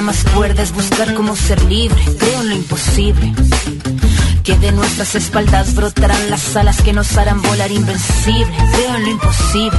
más cuerda es buscar cómo ser libre. Creo en lo imposible. Que de nuestras espaldas brotarán las alas que nos harán volar invencible. Creo en lo imposible.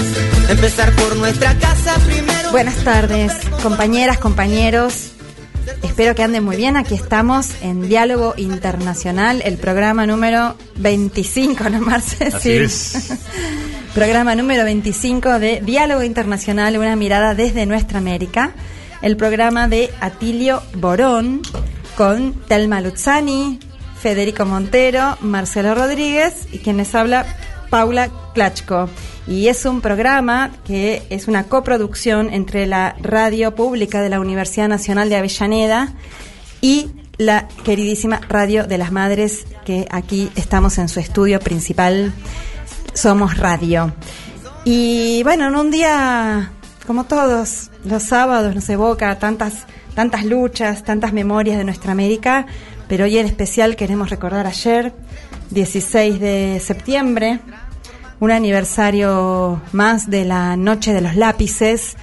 Empezar por nuestra casa primero. Buenas tardes, compañeras, compañeros. Espero que anden muy bien. Aquí estamos en Diálogo Internacional, el programa número 25, ¿no, Marce? Así es. programa número 25 de Diálogo Internacional, una mirada desde nuestra América. El programa de Atilio Borón con Telma Luzzani, Federico Montero, Marcelo Rodríguez y quien les habla, Paula Klachko. Y es un programa que es una coproducción entre la radio pública de la Universidad Nacional de Avellaneda y la queridísima Radio de las Madres, que aquí estamos en su estudio principal. Somos Radio. Y bueno, en un día como todos los sábados nos evoca tantas, tantas luchas, tantas memorias de nuestra América, pero hoy en especial queremos recordar ayer, 16 de septiembre, un aniversario más de la Noche de los Lápices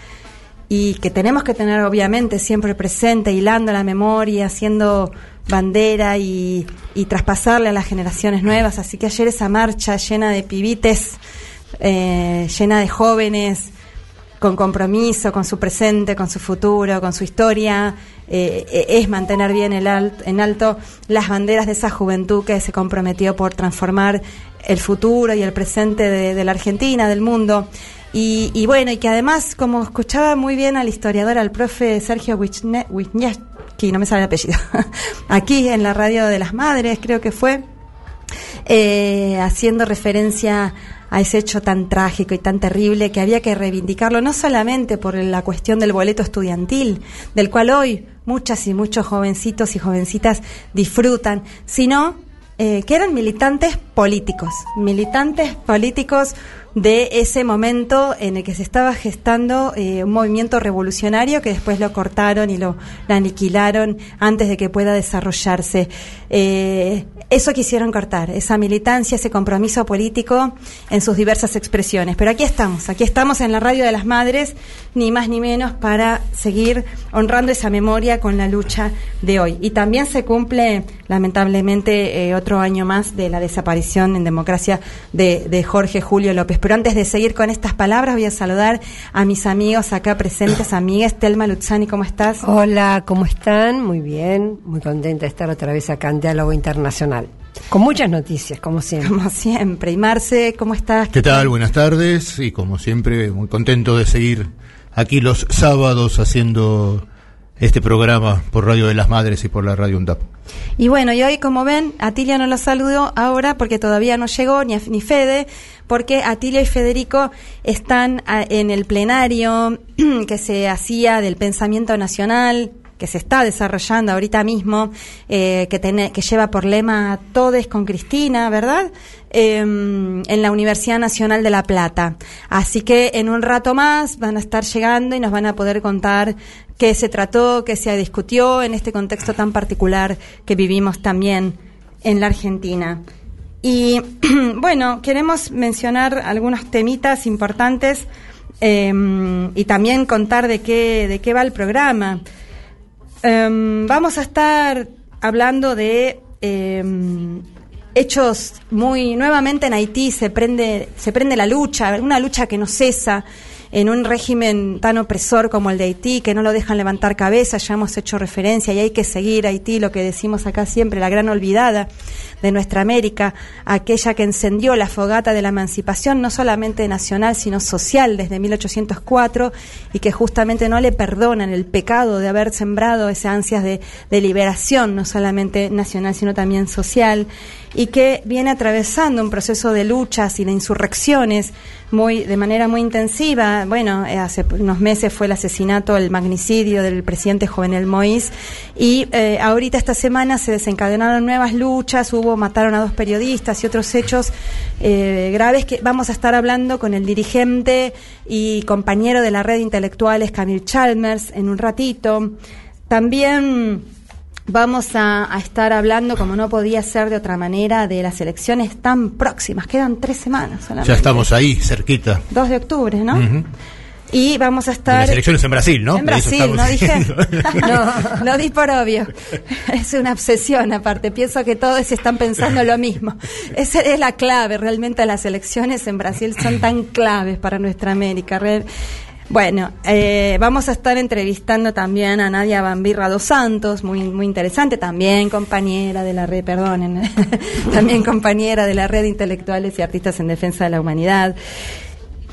y que tenemos que tener obviamente siempre presente, hilando la memoria, haciendo bandera y, y traspasarle a las generaciones nuevas. Así que ayer esa marcha llena de pibites, eh, llena de jóvenes, con compromiso, con su presente, con su futuro, con su historia, eh, es mantener bien el en alto las banderas de esa juventud que se comprometió por transformar el futuro y el presente de, la Argentina, del mundo. Y, bueno, y que además, como escuchaba muy bien al historiador, al profe Sergio Wisniewski, no me sale el apellido, aquí en la radio de las madres, creo que fue, eh, haciendo referencia a ese hecho tan trágico y tan terrible que había que reivindicarlo, no solamente por la cuestión del boleto estudiantil, del cual hoy muchas y muchos jovencitos y jovencitas disfrutan, sino eh, que eran militantes políticos, militantes políticos de ese momento en el que se estaba gestando eh, un movimiento revolucionario que después lo cortaron y lo, aniquilaron antes de que pueda desarrollarse. Eh, eso quisieron cortar, esa militancia, ese compromiso político en sus diversas expresiones. Pero aquí estamos, aquí estamos en la radio de las madres, ni más ni menos, para seguir honrando esa memoria con la lucha de hoy. Y también se cumple, lamentablemente, eh, otro año más de la desaparición en democracia de, de Jorge Julio López. Pero antes de seguir con estas palabras, voy a saludar a mis amigos acá presentes, amigas. Telma Luzzani, ¿cómo estás? Hola, ¿cómo están? Muy bien, muy contenta de estar otra vez acá en Diálogo Internacional. Con muchas noticias, como siempre. Como siempre. Y Marce, ¿cómo estás? ¿Qué tal? Buenas tardes. Y como siempre, muy contento de seguir aquí los sábados haciendo este programa por Radio de las Madres y por la Radio UNDAP. Y bueno, y hoy, como ven, Atilia no lo saludo ahora porque todavía no llegó, ni, ni Fede, porque Atilia y Federico están ah, en el plenario que se hacía del pensamiento nacional, que se está desarrollando ahorita mismo, eh, que, que lleva por lema Todes con Cristina, ¿verdad? Em, en la Universidad Nacional de La Plata. Así que en un rato más van a estar llegando y nos van a poder contar qué se trató, qué se discutió en este contexto tan particular que vivimos también en la Argentina. Y bueno, queremos mencionar algunos temitas importantes em, y también contar de qué, de qué va el programa. Em, vamos a estar hablando de em, hechos muy nuevamente en Haití se prende se prende la lucha, una lucha que no cesa en un régimen tan opresor como el de Haití, que no lo dejan levantar cabeza, ya hemos hecho referencia y hay que seguir Haití, lo que decimos acá siempre, la gran olvidada de nuestra América, aquella que encendió la fogata de la emancipación, no solamente nacional, sino social desde 1804 y que justamente no le perdonan el pecado de haber sembrado esas ansias de, de liberación, no solamente nacional, sino también social y que viene atravesando un proceso de luchas y de insurrecciones muy de manera muy intensiva bueno, eh, hace unos meses fue el asesinato, el magnicidio del presidente Jovenel Moïse y eh, ahorita esta semana se desencadenaron nuevas luchas, hubo, mataron a dos periodistas y otros hechos eh, graves que vamos a estar hablando con el dirigente y compañero de la red de intelectuales Camille Chalmers en un ratito. También Vamos a, estar hablando, como no podía ser de otra manera, de las elecciones tan próximas. Quedan tres semanas Ya estamos ahí, cerquita. 2 de octubre, ¿no? Y vamos a estar... las elecciones en Brasil, ¿no? En Brasil, no dije... no, no di por obvio. Es una obsesión, aparte. Pienso que todos están pensando lo mismo. Esa es la clave, realmente las elecciones en Brasil son tan claves para nuestra América. Bueno, eh, vamos a estar entrevistando también a Nadia Bambirra dos Santos, muy, muy interesante, también compañera de la red, perdonen, también compañera de la red de intelectuales y artistas en defensa de la humanidad.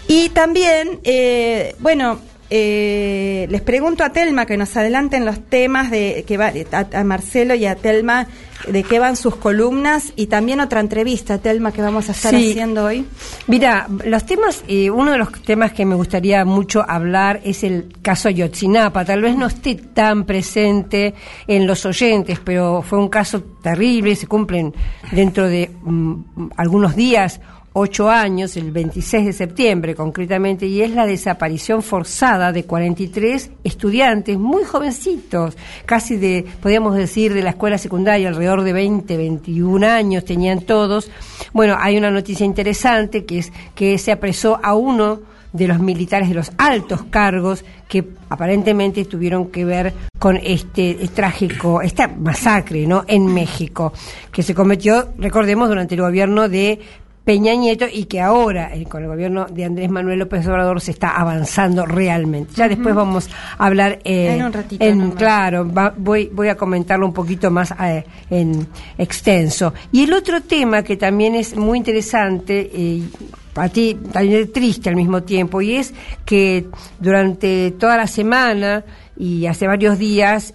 Y también, eh, bueno, eh, les pregunto a Telma que nos adelanten los temas de que va a, Marcelo y a Telma de qué van sus columnas y también otra entrevista, Telma, que vamos a estar haciendo hoy. Mira, los temas, eh, uno de los temas que me gustaría mucho hablar es el caso Yotzinapa. Tal vez no esté tan presente en los oyentes, pero fue un caso terrible. Se cumplen dentro de mm, algunos días ocho años, el 26 de septiembre concretamente, y es la desaparición forzada de 43 estudiantes muy jovencitos, casi de, podríamos decir, de la escuela secundaria, alrededor de 20, 21 años tenían todos. Bueno, hay una noticia interesante que es que se apresó a uno de los militares de los altos cargos que aparentemente tuvieron que ver con este trágico, esta masacre, ¿no? En México, que se cometió, recordemos, durante el gobierno de Peña Nieto y que ahora eh, con el gobierno de Andrés Manuel López Obrador se está avanzando realmente. Ya después vamos a hablar eh, en un ratito. claro, voy voy a comentarlo un poquito más eh, en extenso. Y el otro tema que también es muy interesante y para ti también triste al mismo tiempo y es que durante toda la semana y hace varios días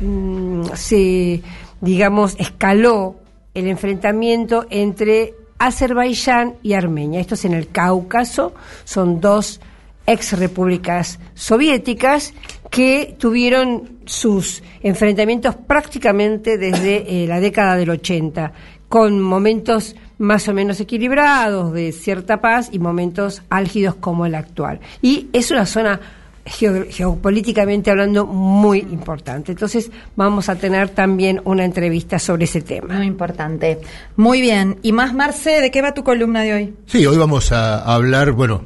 mm, se digamos escaló el enfrentamiento entre Azerbaiyán y Armenia. Esto es en el Cáucaso, son dos ex repúblicas soviéticas que tuvieron sus enfrentamientos prácticamente desde eh, la década del 80, con momentos más o menos equilibrados de cierta paz y momentos álgidos como el actual. Y es una zona geopolíticamente hablando muy importante. Entonces vamos a tener también una entrevista sobre ese tema. Muy importante. Muy bien. Y más, Marce, ¿de qué va tu columna de hoy? Sí, hoy vamos a hablar, bueno,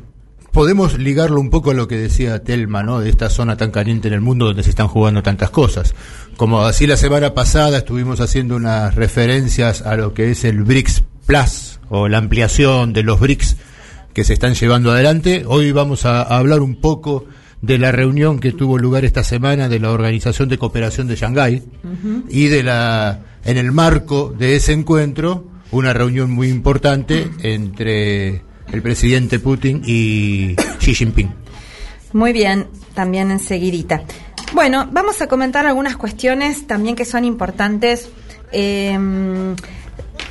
podemos ligarlo un poco a lo que decía Telma, ¿no? De esta zona tan caliente en el mundo donde se están jugando tantas cosas. Como así la semana pasada estuvimos haciendo unas referencias a lo que es el BRICS Plus o la ampliación de los BRICS que se están llevando adelante. Hoy vamos a hablar un poco de la reunión que tuvo lugar esta semana de la Organización de Cooperación de Shanghái y de la en el marco de ese encuentro una reunión muy importante entre el presidente Putin y Xi Jinping. Muy bien, también enseguidita. Bueno, vamos a comentar algunas cuestiones también que son importantes. Eh,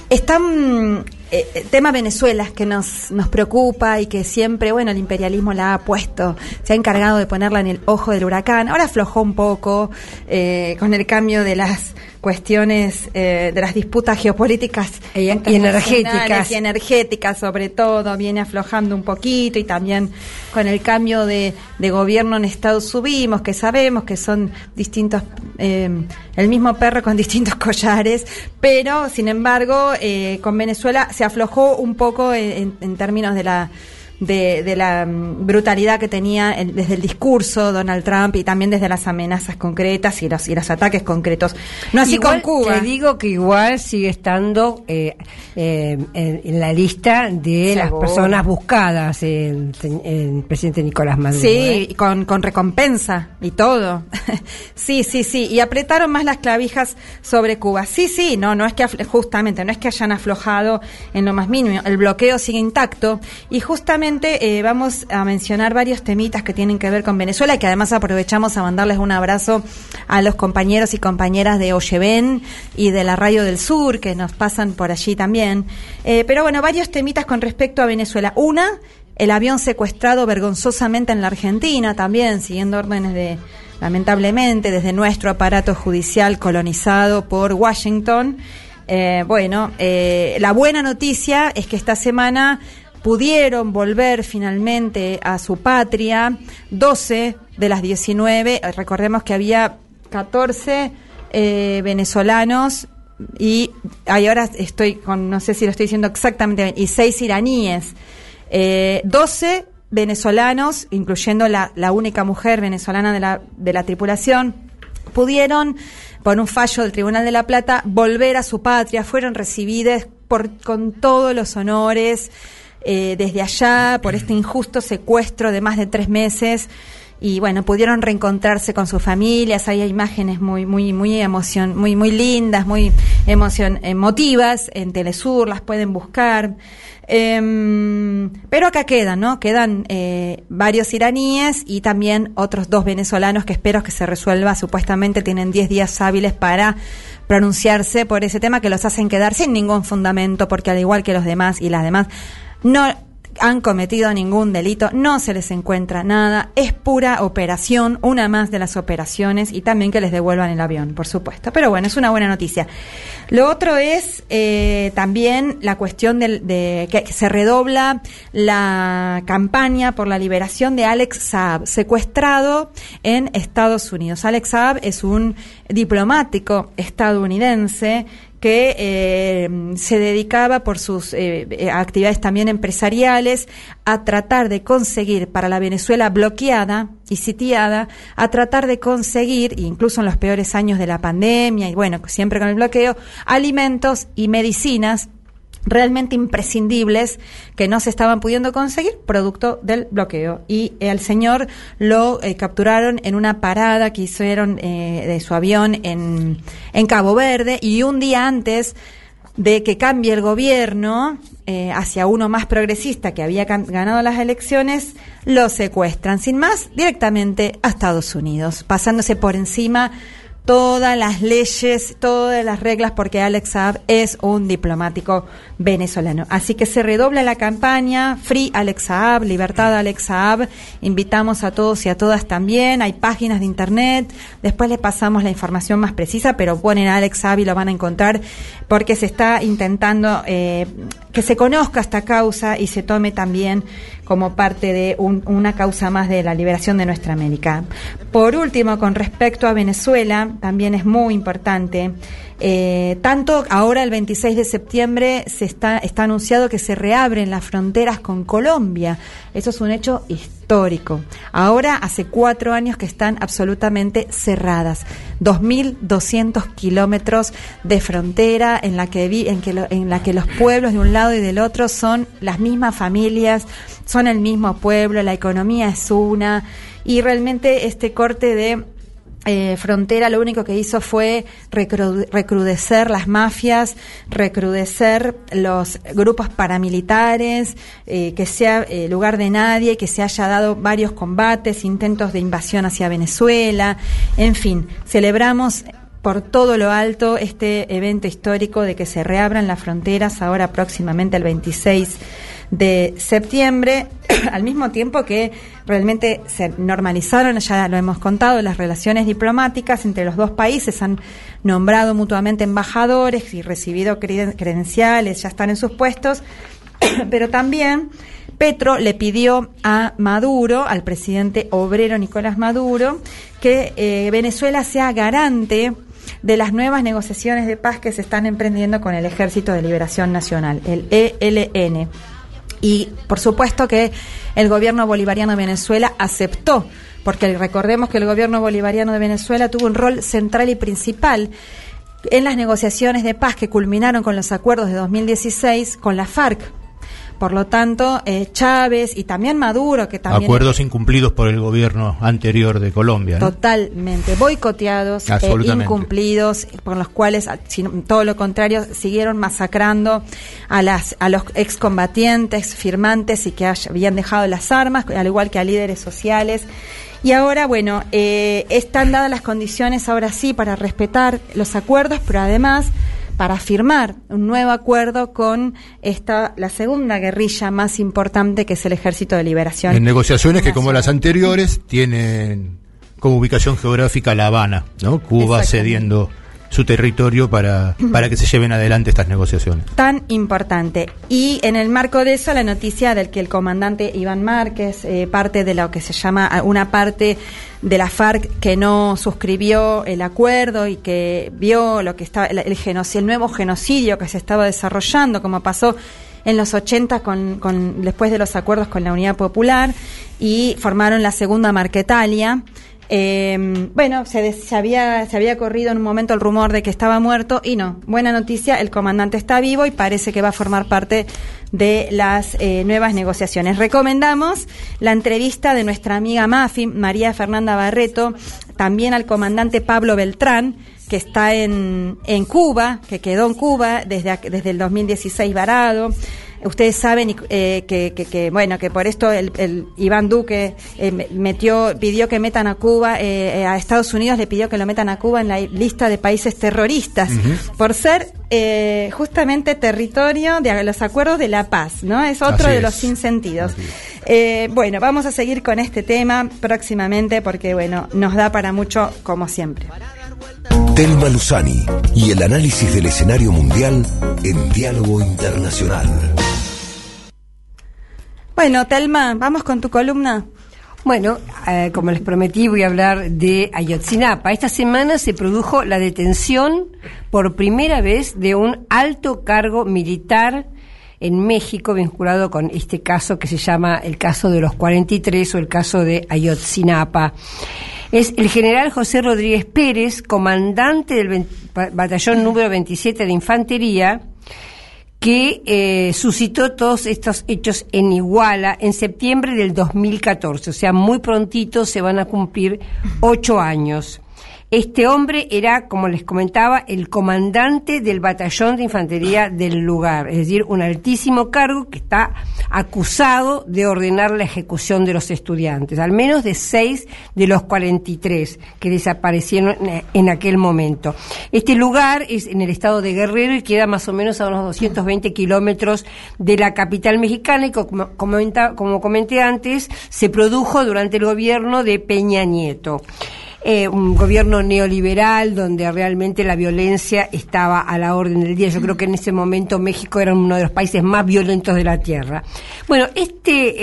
están eh, eh, tema Venezuela que nos, nos preocupa y que siempre, bueno, el imperialismo la ha puesto, se ha encargado de ponerla en el ojo del huracán. Ahora aflojó un poco eh, con el cambio de las cuestiones eh, de las disputas geopolíticas y, energéticas. y energéticas sobre todo viene aflojando un poquito y también con el cambio de, de gobierno en Estados subimos que sabemos que son distintos eh, el mismo perro con distintos collares pero sin embargo eh, con Venezuela se aflojó un poco en, en términos de la de, la mm, brutalidad que tenía desde el discurso Donald Trump y también desde las amenazas concretas y los, y los ataques concretos. No así con Cuba. Te digo que igual sigue estando eh, eh, en, la lista de las personas buscadas el, el, presidente Nicolás Maduro. Sí, ¿eh? con, con recompensa y todo. sí, sí, sí. Y apretaron más las clavijas sobre Cuba. Sí, sí, no, no es que justamente, no es que hayan aflojado en lo más mínimo. El bloqueo sigue intacto y justamente eh, vamos a mencionar varios temitas que tienen que ver con Venezuela y que además aprovechamos a mandarles un abrazo a los compañeros y compañeras de Oyeven y de la Radio del Sur que nos pasan por allí también. Eh, pero bueno, varios temitas con respecto a Venezuela. Una, el avión secuestrado vergonzosamente en la Argentina, también siguiendo órdenes de, lamentablemente, desde nuestro aparato judicial colonizado por Washington. Eh, bueno, la buena noticia es que esta semana pudieron volver finalmente a su patria 12 de las 19, recordemos que había 14 eh, venezolanos y ahora estoy con, no sé si lo estoy diciendo exactamente y 6 iraníes. Eh, 12 venezolanos, incluyendo la, la única mujer venezolana de la, de la tripulación, pudieron, por un fallo del Tribunal de la Plata, volver a su patria, fueron recibidas por, con todos los honores eh, desde allá por este injusto secuestro de más de tres meses y bueno pudieron reencontrarse con sus familias hay imágenes muy muy muy emoción muy muy lindas muy emoción emotivas en Telesur las pueden buscar Em, pero acá quedan, ¿no? Quedan eh, varios iraníes y también otros dos venezolanos que espero que se resuelva. Supuestamente tienen 10 días hábiles para pronunciarse por ese tema que los hacen quedar sin ningún fundamento, porque al igual que los demás y las demás, no han cometido ningún delito, no se les encuentra nada, es pura operación, una más de las operaciones y también que les devuelvan el avión, por supuesto. Pero bueno, es una buena noticia. Lo otro es eh, también la cuestión de, que se redobla la campaña por la liberación de Alex Saab, secuestrado en Estados Unidos. Alex Saab es un diplomático estadounidense que eh, se dedicaba por sus eh, eh, actividades también empresariales a tratar de conseguir para la Venezuela bloqueada y sitiada, a tratar de conseguir, incluso en los peores años de la pandemia y bueno, siempre con el bloqueo, alimentos y medicinas realmente imprescindibles que no se estaban pudiendo conseguir producto del bloqueo. Y el señor lo eh, capturaron en una parada que hicieron eh, de su avión en, en Cabo Verde y un día antes de que cambie el gobierno eh, hacia uno más progresista que había ganado las elecciones, lo secuestran sin más directamente a Estados Unidos, pasándose por encima todas las leyes, todas las reglas, porque Alex Saab es un diplomático venezolano. Así que se redobla la campaña, Free Alex Saab, Libertad Alex Saab. Invitamos a todos y a todas también. Hay páginas de internet. Después les pasamos la información más precisa, pero ponen Alex Saab y lo van a encontrar porque se está intentando eh, que se conozca esta causa y se tome también como parte de una causa más de la liberación de nuestra América. Por último, con respecto a Venezuela, también es muy importante. Eh, tanto ahora el 26 de septiembre se está, está anunciado que se reabren las fronteras con Colombia. Eso es un hecho histórico. Ahora hace cuatro años que están absolutamente cerradas. 2.200 kilómetros de frontera en la que vi, en, en la que los pueblos de un lado y del otro son las mismas familias, son el mismo pueblo, la economía es una y realmente este corte de eh, Frontera lo único que hizo fue recrudecer las mafias, recrudecer los grupos paramilitares, eh, que sea eh, lugar de nadie, que se haya dado varios combates, intentos de invasión hacia Venezuela, en fin, celebramos por todo lo alto este evento histórico de que se reabran las fronteras ahora próximamente el 26 de septiembre, al mismo tiempo que realmente se normalizaron, ya lo hemos contado, las relaciones diplomáticas entre los dos países, han nombrado mutuamente embajadores y recibido credenciales, ya están en sus puestos, pero también Petro le pidió a Maduro, al presidente obrero Nicolás Maduro, que eh, Venezuela sea garante de las nuevas negociaciones de paz que se están emprendiendo con el Ejército de Liberación Nacional, el ELN. Y por supuesto que el gobierno bolivariano de Venezuela aceptó, porque recordemos que el gobierno bolivariano de Venezuela tuvo un rol central y principal en las negociaciones de paz que culminaron con los acuerdos de 2016 con la FARC. Por lo tanto, eh, Chávez y también Maduro, que también... Acuerdos incumplidos por el gobierno anterior de Colombia. Totalmente, boicoteados, e incumplidos, por los cuales, todo lo contrario, siguieron masacrando a, las, a los excombatientes, firmantes y que habían dejado las armas, al igual que a líderes sociales. Y ahora, bueno, eh, están dadas las condiciones ahora sí para respetar los acuerdos, pero además para firmar un nuevo acuerdo con esta la segunda guerrilla más importante que es el Ejército de Liberación. En negociaciones que como las anteriores tienen como ubicación geográfica La Habana, ¿no? Cuba cediendo su territorio para, para que se lleven adelante estas negociaciones. Tan importante. Y en el marco de eso, la noticia del que el comandante Iván Márquez, eh, parte de lo que se llama una parte de la FARC que no suscribió el acuerdo y que vio lo que estaba el, genocidio, el nuevo genocidio que se estaba desarrollando, como pasó en los 80 con, con, después de los acuerdos con la Unidad Popular y formaron la segunda Marquetalia eh, bueno, se, había, se había corrido en un momento el rumor de que estaba muerto y no. Buena noticia, el comandante está vivo y parece que va a formar parte de las eh, nuevas negociaciones. Recomendamos la entrevista de nuestra amiga Mafi, María Fernanda Barreto, también al comandante Pablo Beltrán, que está en, en Cuba, que quedó en Cuba desde, desde el 2016 varado. Ustedes saben eh, que, que, que, bueno, que por esto el, el Iván Duque eh, metió, pidió que metan a Cuba, eh, a Estados Unidos le pidió que lo metan a Cuba en la lista de países terroristas, uh -huh. por ser eh, justamente territorio de los acuerdos de la paz, ¿no? Es otro Así de es. los sinsentidos. Eh, bueno, vamos a seguir con este tema próximamente porque, bueno, nos da para mucho como siempre. Telma Luzani y el análisis del escenario mundial en diálogo internacional. Bueno, Telma, vamos con tu columna. Bueno, eh, como les prometí, voy a hablar de Ayotzinapa. Esta semana se produjo la detención por primera vez de un alto cargo militar en México vinculado con este caso que se llama el caso de los 43 o el caso de Ayotzinapa. Es el general José Rodríguez Pérez, comandante del batallón número 27 de Infantería, que eh, suscitó todos estos hechos en Iguala en septiembre del 2014. O sea, muy prontito se van a cumplir ocho años. Este hombre era, como les comentaba, el comandante del batallón de infantería del lugar, es decir, un altísimo cargo que está acusado de ordenar la ejecución de los estudiantes, al menos de seis de los 43 que desaparecieron en aquel momento. Este lugar es en el estado de Guerrero y queda más o menos a unos 220 kilómetros de la capital mexicana y como, comenté antes, se produjo durante el gobierno de Peña Nieto eh, un gobierno neoliberal donde realmente la violencia estaba a la orden del día. Yo creo que en ese momento México era uno de los países más violentos de la tierra. Bueno, este,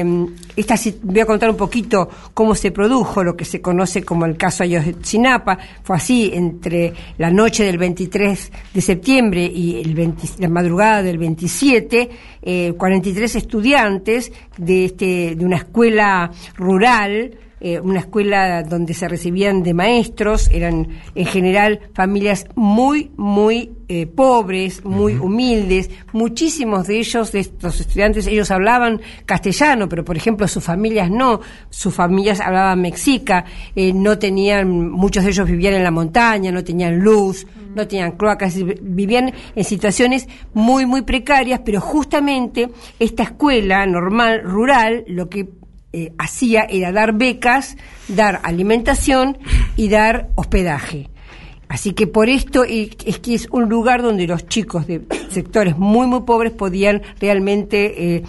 eh, esta, voy a contar un poquito cómo se produjo lo que se conoce como el caso Ayotzinapa. Fue así, entre la noche del 23 de septiembre y el 20, la madrugada del 27, eh, 43 estudiantes de, este, de una escuela rural eh, una escuela donde se recibían de maestros, eran en general familias muy, muy eh, pobres, muy uh -huh. humildes, muchísimos de ellos, de estos estudiantes, ellos hablaban castellano, pero por ejemplo sus familias no, sus familias hablaban mexica, eh, no tenían, muchos de ellos vivían en la montaña, no tenían luz, uh -huh. no tenían cloacas, vivían en situaciones muy, muy precarias, pero justamente esta escuela normal, rural, lo que eh, hacía era dar becas, dar alimentación y dar hospedaje. Así que por esto es que es un lugar donde los chicos de sectores muy, muy pobres podían realmente eh,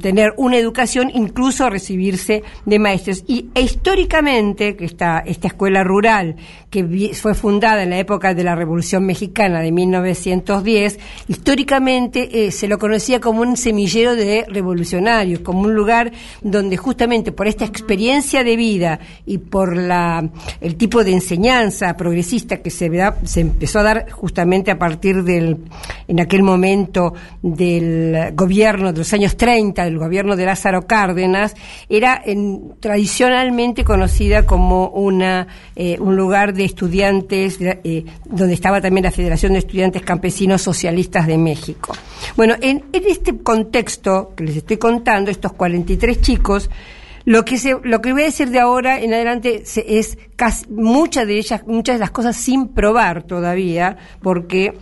tener una educación, incluso recibirse de maestros. Y históricamente, que esta, esta escuela rural, que fue fundada en la época de la Revolución Mexicana de 1910, históricamente eh, se lo conocía como un semillero de revolucionarios, como un lugar donde justamente por esta experiencia de vida y por la, el tipo de enseñanza progresista que se, se empezó a dar justamente a partir del, en aquel momento del gobierno de los años 30, del gobierno de Lázaro Cárdenas, era en, tradicionalmente conocida como una, eh, un lugar de estudiantes, eh, donde estaba también la Federación de Estudiantes Campesinos Socialistas de México. Bueno, en, en este contexto que les estoy contando, estos 43 chicos, lo que se, lo que voy a decir de ahora en adelante se, es casi, muchas de ellas, muchas de las cosas sin probar todavía, porque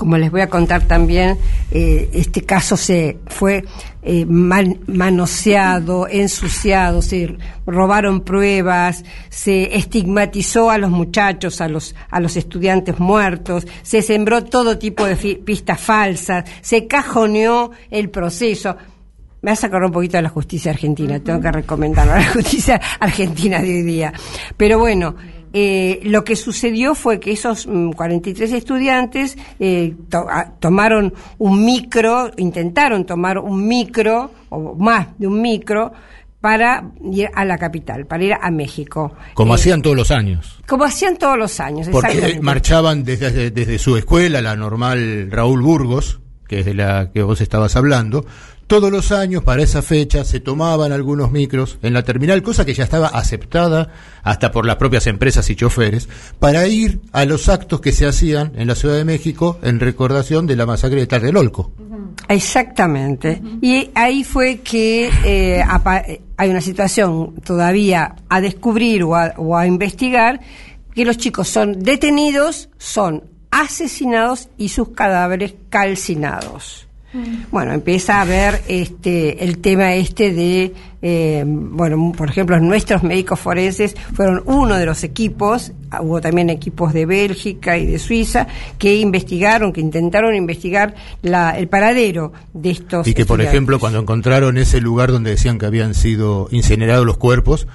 como les voy a contar también, eh, este caso se fue eh, manoseado, ensuciado, se robaron pruebas, se estigmatizó a los muchachos, a los, a los estudiantes muertos, se sembró todo tipo de pistas falsas, se cajoneó el proceso. Me hace acordar un poquito de la justicia argentina, tengo que recomendarlo, la justicia argentina de hoy día. Pero bueno, eh, lo que sucedió fue que esos 43 mm, estudiantes eh, tomaron un micro, intentaron tomar un micro, o más de un micro, para ir a la capital, para ir a México. Como eh, hacían todos los años. Como hacían todos los años, Porque marchaban desde, desde su escuela, la normal Raúl Burgos, que es de la que vos estabas hablando, todos los años, para esa fecha, se tomaban algunos micros en la terminal, cosa que ya estaba aceptada hasta por las propias empresas y choferes, para ir a los actos que se hacían en la Ciudad de México en recordación de la masacre de Tlatelolco. Exactamente. Y ahí fue que eh, hay una situación todavía a descubrir o o a investigar, que los chicos son detenidos, son asesinados y sus cadáveres calcinados. Bueno, empieza a ver este, el tema este de, eh, bueno, por ejemplo, nuestros médicos forenses fueron uno de los equipos, hubo también equipos de Bélgica y de Suiza que investigaron, que intentaron investigar la, el paradero de estos. Y que, por ejemplo, cuando encontraron ese lugar donde decían que habían sido incinerados los cuerpos,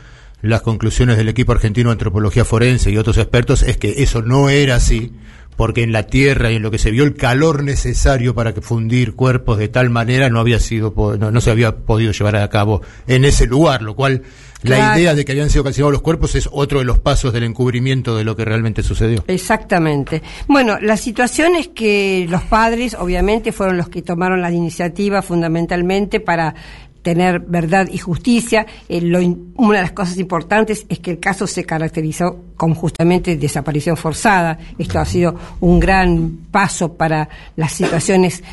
las conclusiones del equipo argentino de antropología forense y otros expertos es que eso no era así, porque en la tierra y en lo que se vio el calor necesario para fundir cuerpos de tal manera no había sido no, se había podido llevar a cabo en ese lugar, lo cual la idea de que habían sido calcinados los cuerpos es otro de los pasos del encubrimiento de lo que realmente sucedió. Exactamente. Bueno, la situación es que los padres, obviamente, fueron los que tomaron la iniciativa fundamentalmente para tener verdad y justicia. Eh, una de las cosas importantes es que el caso se caracterizó con justamente desaparición forzada. Esto ha sido un gran paso para las situaciones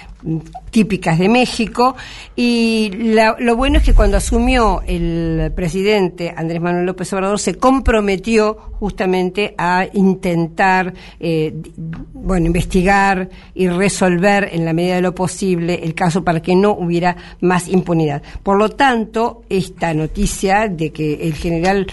típicas de México y lo bueno es que cuando asumió el presidente Andrés Manuel López Obrador se comprometió justamente a intentar eh, bueno investigar y resolver en la medida de lo posible el caso para que no hubiera más impunidad. Por lo tanto, esta noticia de que el general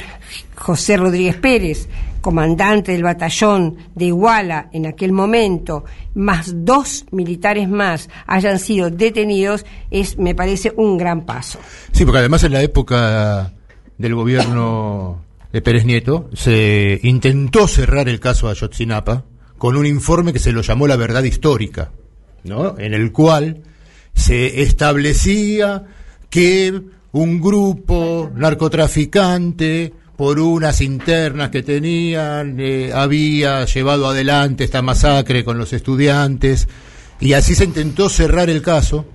José Rodríguez Pérez comandante del batallón de Iguala en aquel momento, más dos militares más hayan sido detenidos, es, me parece, un gran paso. Sí, porque además en la época del gobierno de Pérez Nieto se intentó cerrar el caso de Ayotzinapa con un informe que se lo llamó la verdad histórica, ¿no? En el cual se establecía que un grupo narcotraficante por unas internas que tenían, eh, había llevado adelante esta masacre con los estudiantes, y así se intentó cerrar el caso,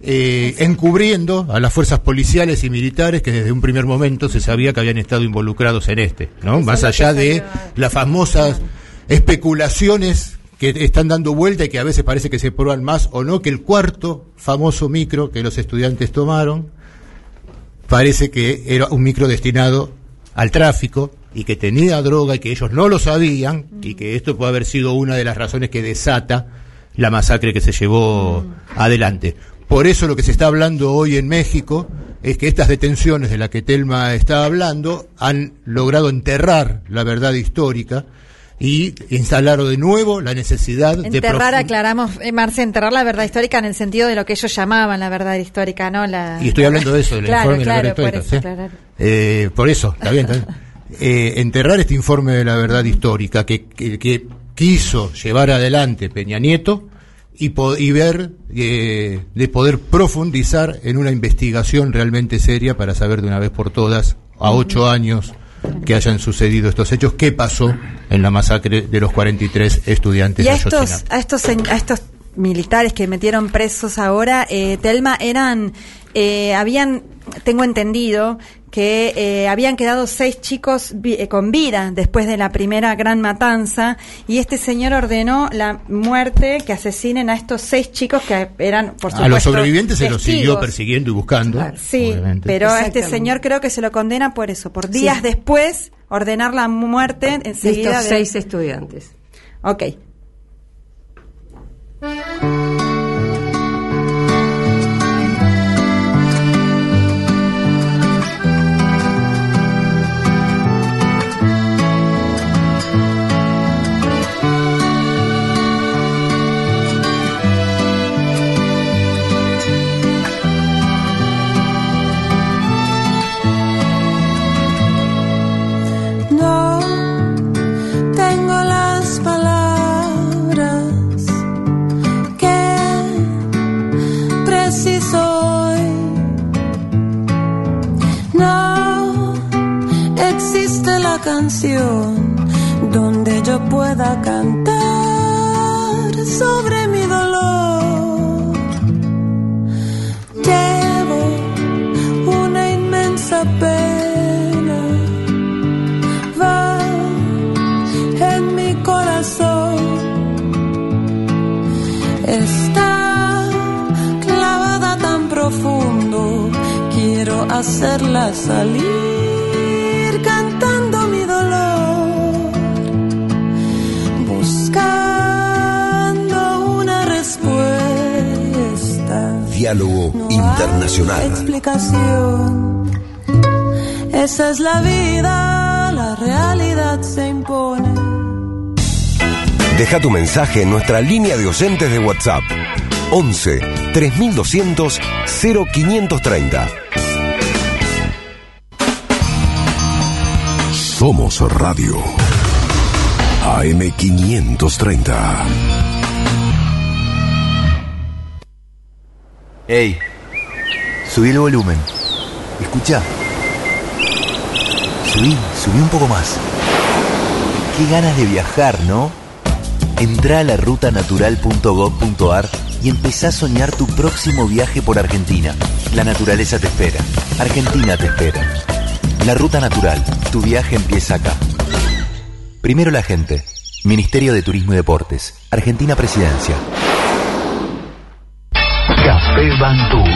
eh, encubriendo a las fuerzas policiales y militares que desde un primer momento se sabía que habían estado involucrados en este, ¿no? Más allá de las famosas especulaciones que están dando vuelta y que a veces parece que se prueban más o no que el cuarto famoso micro que los estudiantes tomaron parece que era un micro destinado al tráfico y que tenía droga y que ellos no lo sabían y que esto puede haber sido una de las razones que desata la masacre que se llevó adelante. Por eso lo que se está hablando hoy en México es que estas detenciones de las que Telma está hablando han logrado enterrar la verdad histórica y instalar de nuevo la necesidad de enterrar aclaramos eh, Marce enterrar la verdad histórica en el sentido de lo que ellos llamaban la verdad histórica no la y estoy hablando de eso del informe de la verdad histórica eh, por eso está bien, eh, enterrar este informe de la verdad histórica que, que, quiso llevar adelante Peña Nieto y, y ver de poder profundizar en una investigación realmente seria para saber de una vez por todas a ocho años que hayan sucedido estos hechos. ¿Qué pasó en la masacre de los 43 estudiantes y a estos, a estos, a estos militares que metieron presos ahora, eh, Telma, eran, eh, habían, tengo entendido, que eh, habían quedado seis chicos eh, con vida después de la primera gran matanza y este señor ordenó la muerte, que asesinen a estos seis chicos que eran, por supuesto, A los sobrevivientes se los siguió persiguiendo y buscando. sí, pero a este señor creo que se lo condena por eso, por días después ordenar la muerte enseguida de estos seis estudiantes. Ok. Donde yo pueda cantar sobre explicación. Esa es la vida, la realidad se impone. Deja tu mensaje en nuestra línea de oyentes de WhatsApp. 11 3200 0530. Somos Radio. AM530. Ey, subí el volumen. Escucha. Subí, subí un poco más. Qué ganas de viajar, ¿no? Entrá a la rutanatural.gov.ar y empezá a soñar tu próximo viaje por Argentina. La naturaleza te espera. Argentina te espera. La Ruta Natural. Tu viaje empieza acá. Primero la gente. Ministerio de Turismo y Deportes. Argentina Presidencia. Café Bantú.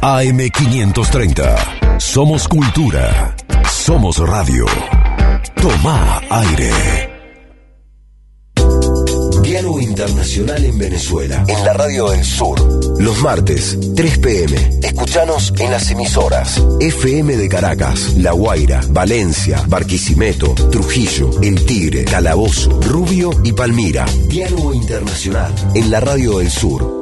AM530. Somos cultura. Somos radio. Toma aire. Diálogo Internacional en Venezuela. En la Radio del Sur. Los martes, 3 pm. Escuchanos en las emisoras. FM de Caracas, La Guaira, Valencia, Barquisimeto, Trujillo, El Tigre, Calabozo, Rubio y Palmira. Diálogo Internacional en la Radio del Sur.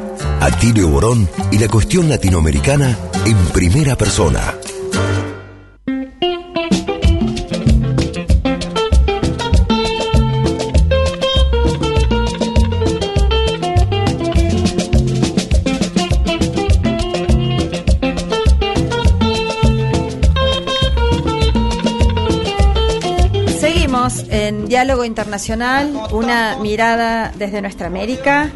Atilio Borón y la cuestión latinoamericana en primera persona. Seguimos en Diálogo Internacional, una mirada desde nuestra América.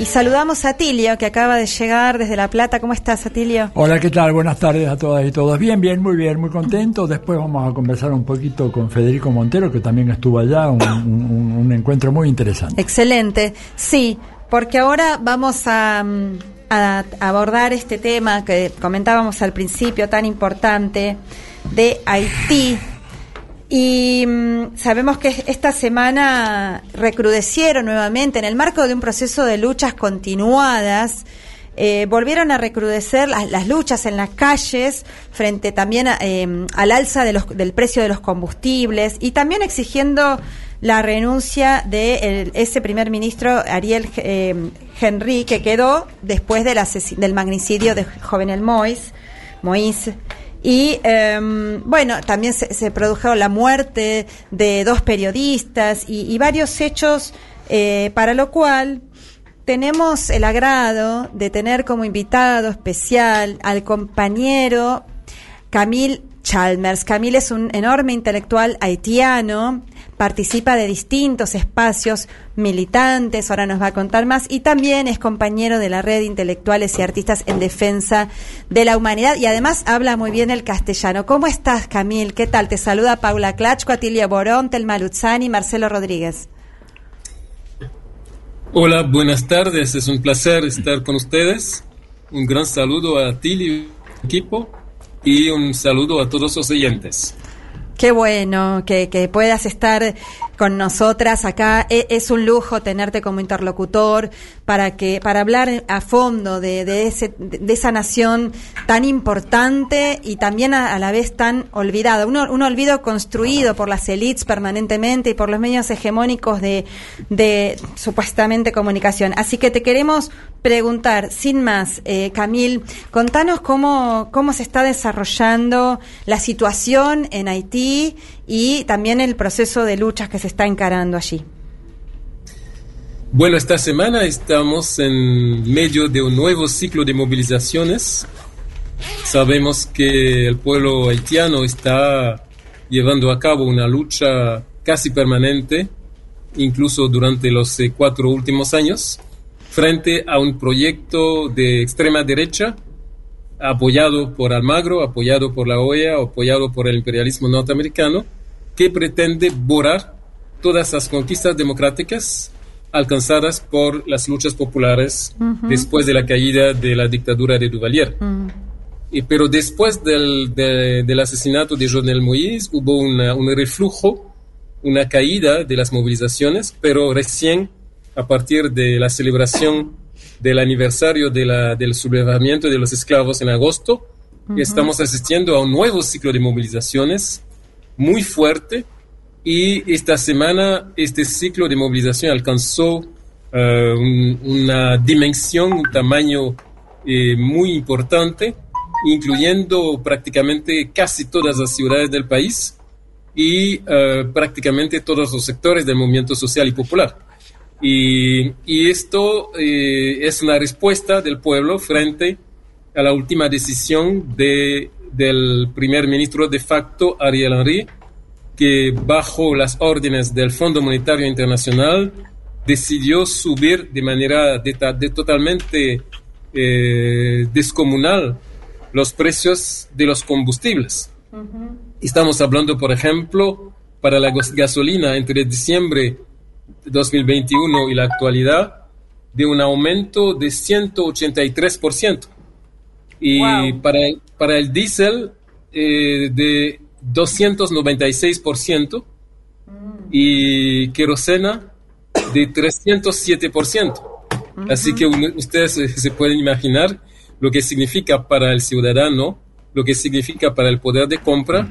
Y saludamos a Atilio, que acaba de llegar desde La Plata. ¿Cómo estás, Atilio? Hola, ¿qué tal? Buenas tardes a todas y todos. Bien, bien, muy bien, muy contento. Después vamos a conversar un poquito con Federico Montero, que también estuvo allá, un, un- un encuentro muy interesante. Excelente. Sí, porque ahora vamos a, a abordar este tema que comentábamos al principio, tan importante, de Haití. Y mm, sabemos que esta semana recrudecieron nuevamente, en el marco de un proceso de luchas continuadas, eh, volvieron a recrudecer las, las luchas en las calles frente también a, eh, al alza de los- del precio de los combustibles y también exigiendo la renuncia de el- ese primer ministro Ariel eh, Henry que quedó después del, del magnicidio de Jovenel Moïse. Moïse. Y em, bueno, también se, se produjo la muerte de dos periodistas y, y varios hechos, eh, para lo cual tenemos el agrado de tener como invitado especial al compañero Camille Chalmers. Camille es un enorme intelectual haitiano, participa de distintos espacios militantes, ahora nos va a contar más, y también es compañero de la red de intelectuales y artistas en defensa de la humanidad y además habla muy bien el castellano. ¿Cómo estás, Camille? ¿Qué tal? Te saluda Paula Clachco, Atilia Borón, Telma Luzzani, Marcelo Rodríguez. Hola, buenas tardes. Es un placer estar con ustedes. Un gran saludo a ti y equipo y un saludo a todos los oyentes. Qué bueno que, que puedas estar con nosotras acá. E, es un lujo tenerte como interlocutor para que para hablar a fondo de, de, ese, de esa nación tan importante y también a, la vez tan olvidada. Un, un, olvido construido por las élites permanentemente y por los medios hegemónicos de, de supuestamente comunicación. Así que te queremos preguntar, sin más, eh, Camil, contanos cómo, cómo se está desarrollando la situación en Haití y también el proceso de luchas que se está encarando allí. Bueno, esta semana estamos en medio de un nuevo ciclo de movilizaciones. Sabemos que el pueblo haitiano está llevando a cabo una lucha casi permanente, incluso durante los eh, cuatro últimos años, frente a un proyecto de extrema derecha apoyado por Almagro, apoyado por la OEA, apoyado por el imperialismo norteamericano, que pretende borrar todas las conquistas democráticas alcanzadas por las luchas populares después de la caída de la dictadura de Duvalier. y, pero después del, del, asesinato de Jovenel Moïse hubo un reflujo, una caída de las movilizaciones, pero recién a partir de la celebración del aniversario de la, del sublevamiento de los esclavos en agosto, estamos asistiendo a un nuevo ciclo de movilizaciones muy fuerte y esta semana este ciclo de movilización alcanzó eh, una dimensión, un tamaño eh, muy importante, incluyendo prácticamente casi todas las ciudades del país y eh, prácticamente todos los sectores del movimiento social y popular. Y, esto es una respuesta del pueblo frente a la última decisión de, del primer ministro de facto, Ariel Henry, que bajo las órdenes del Fondo Monetario Internacional decidió subir de manera de, totalmente eh, descomunal los precios de los combustibles. Estamos hablando, por ejemplo, para la gasolina entre diciembre de 2021 y la actualidad, de un aumento de 183%. Y para, para el diésel, eh, de 296% y querosena de 307%. Así que ustedes se pueden imaginar lo que significa para el ciudadano, lo que significa para el poder de compra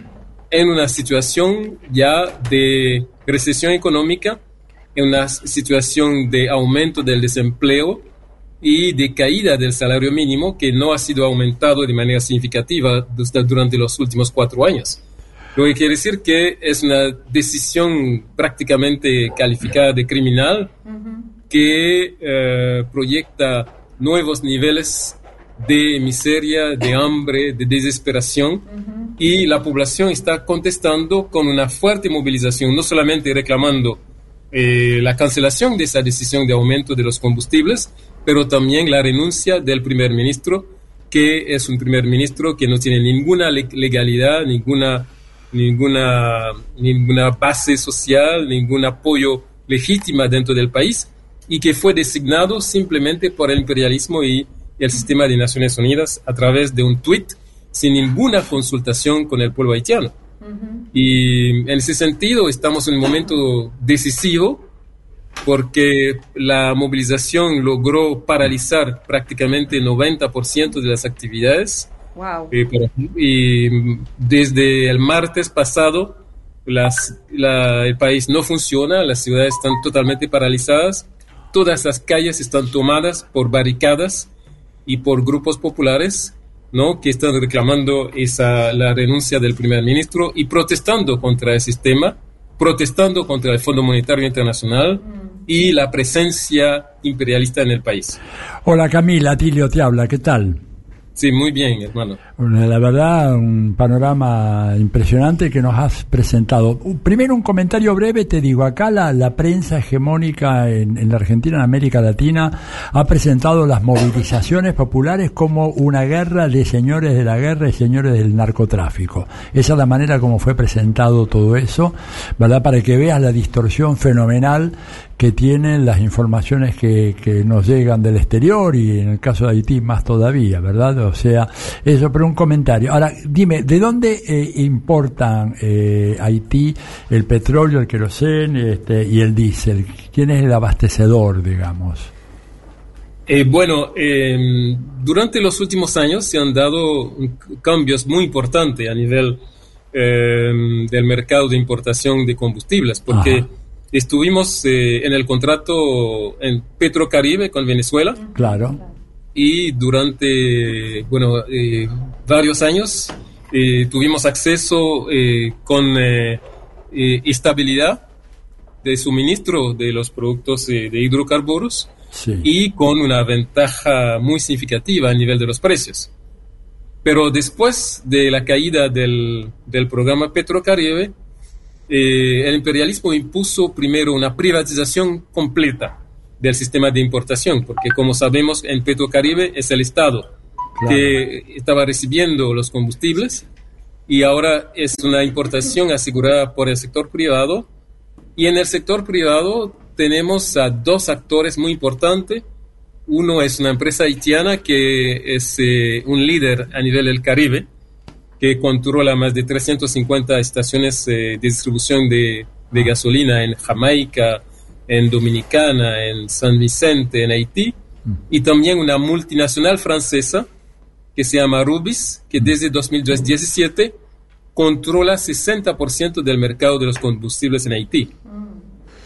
en una situación ya de recesión económica, en una situación de aumento del desempleo y de caída del salario mínimo que no ha sido aumentado de manera significativa durante los últimos cuatro años. Lo que quiere decir que es una decisión prácticamente calificada de criminal que eh, proyecta nuevos niveles de miseria, de hambre, de desesperación y la población está contestando con una fuerte movilización, no solamente reclamando eh, la cancelación de esa decisión de aumento de los combustibles, pero también la renuncia del primer ministro, que es un primer ministro que no tiene ninguna legalidad, ninguna ninguna, ninguna base social, ningún apoyo legítima dentro del país y que fue designado simplemente por el imperialismo y el sistema de Naciones Unidas a través de un tuit sin ninguna consultación con el pueblo haitiano. Y en ese sentido estamos en un momento decisivo porque la movilización logró paralizar prácticamente 90% de las actividades y, desde el martes pasado, las, el país no funciona, las ciudades están totalmente paralizadas, todas las calles están tomadas por barricadas y por grupos populares ¿no? que están reclamando esa, la renuncia del primer ministro y protestando contra el sistema, protestando contra el Fondo Monetario Internacional mm. y la presencia imperialista en el país. Hola Camila, Tilio te habla, ¿qué tal? Sí, muy bien, hermano. La verdad, un panorama impresionante que nos has presentado. Primero, un comentario breve, te digo, acá la, la prensa hegemónica en, en la Argentina, en América Latina, ha presentado las movilizaciones populares como una guerra de señores de la guerra y señores del narcotráfico. Esa es la manera como fue presentado todo eso, ¿verdad? Para que veas la distorsión fenomenal que tienen las informaciones que, que nos llegan del exterior y en el caso de Haití más todavía, ¿verdad? O sea, eso, pero un comentario. Ahora, dime, ¿de dónde eh, importan eh, Haití el petróleo, el querosén este, y el diésel? ¿Quién es el abastecedor, digamos? Eh, bueno, eh, durante los últimos años se han dado cambios muy importantes a nivel eh, del mercado de importación de combustibles, porque Ajá. Estuvimos eh, en el contrato en Petrocaribe con Venezuela Claro. y durante bueno eh, varios años eh, tuvimos acceso con estabilidad de suministro de los productos de hidrocarburos Sí. y con una ventaja muy significativa a nivel de los precios. Pero después de la caída del, del programa Petrocaribe, eh, el imperialismo impuso primero una privatización completa del sistema de importación, porque como sabemos en Petrocaribe es el Estado Claro. que estaba recibiendo los combustibles y ahora es una importación asegurada por el sector privado y en el sector privado tenemos a dos actores muy importantes. Uno es una empresa haitiana que es eh, un líder a nivel del Caribe, que controla más de 350 estaciones eh, de distribución de, de gasolina en Jamaica, en Dominicana, en San Vicente, en Haití, y también una multinacional francesa que se llama Rubis, que desde 2017 controla 60% del mercado de los combustibles en Haití.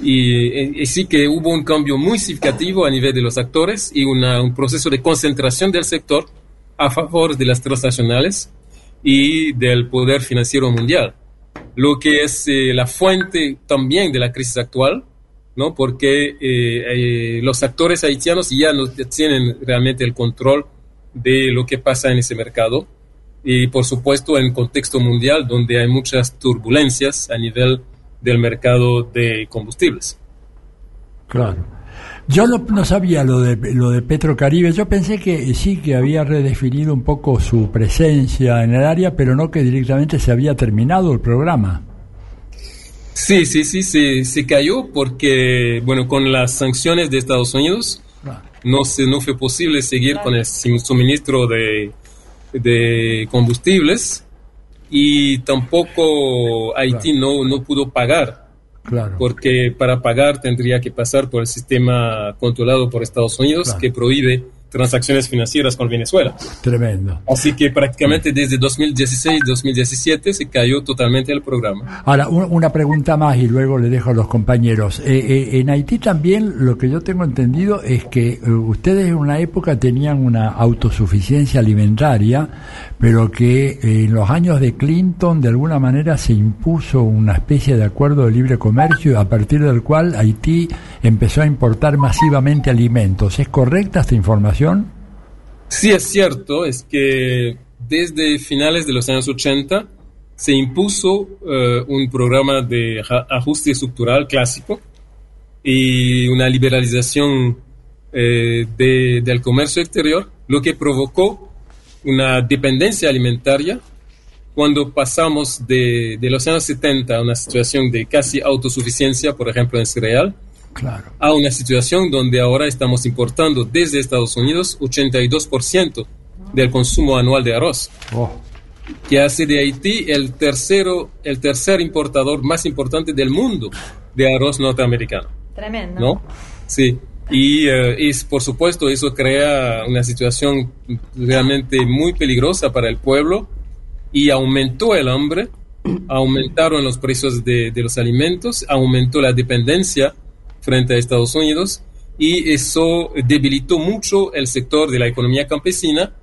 Y, eh, y sí que hubo un cambio muy significativo a nivel de los actores y una- un proceso de concentración del sector a favor de las transnacionales y del poder financiero mundial, lo que es eh, la fuente también de la crisis actual, ¿no? porque eh, eh, los actores haitianos ya no tienen realmente el control de lo que pasa en ese mercado y por supuesto en contexto mundial donde hay muchas turbulencias a nivel del mercado de combustibles. Claro. Yo no, no sabía lo de lo de Petrocaribe. Yo pensé que sí que había redefinido un poco su presencia en el área, pero no que directamente se había terminado el programa. Sí, sí, sí, se, se cayó porque, bueno, con las sanciones de Estados Unidos no, se, no fue posible seguir con el suministro de, de combustibles y tampoco Haití no, no pudo pagar Claro. porque para pagar tendría que pasar por el sistema controlado por Estados Unidos Claro. que prohíbe transacciones financieras con Venezuela. Tremendo. Así que prácticamente desde 2016-2017 se cayó totalmente el programa. Ahora, un- una pregunta más y luego le dejo a los compañeros. Eh, eh, en Haití también lo que yo tengo entendido es que eh, ustedes en una época tenían una autosuficiencia alimentaria, pero que eh, en los años de Clinton de alguna manera se impuso una especie de acuerdo de libre comercio a partir del cual Haití empezó a importar masivamente alimentos. ¿Es correcta esta información? Sí es cierto, es que desde finales de los años 80 se impuso eh, un programa de ajuste estructural clásico y una liberalización eh, de- del comercio exterior, lo que provocó una dependencia alimentaria cuando pasamos de, de los años 70 a una situación de casi autosuficiencia, por ejemplo, en cereal, Claro. a una situación donde ahora estamos importando desde Estados Unidos 82% del consumo anual de arroz, Oh, que hace de Haití el tercero, el tercer importador más importante del mundo de arroz norteamericano. Tremendo. ¿no? Sí. Y eh, es, por supuesto, eso crea una situación realmente muy peligrosa para el pueblo y aumentó el hambre, aumentaron los precios de, de los alimentos, aumentó la dependencia frente a Estados Unidos y eso debilitó mucho el sector de la economía campesina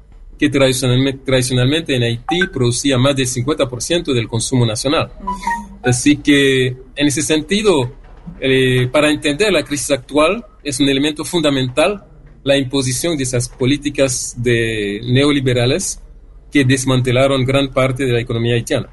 que tradicionalmente, tradicionalmente en Haití producía más del 50% del consumo nacional. Así que en ese sentido, eh, para entender la crisis actual es un elemento fundamental la imposición de esas políticas de neoliberales que desmantelaron gran parte de la economía haitiana.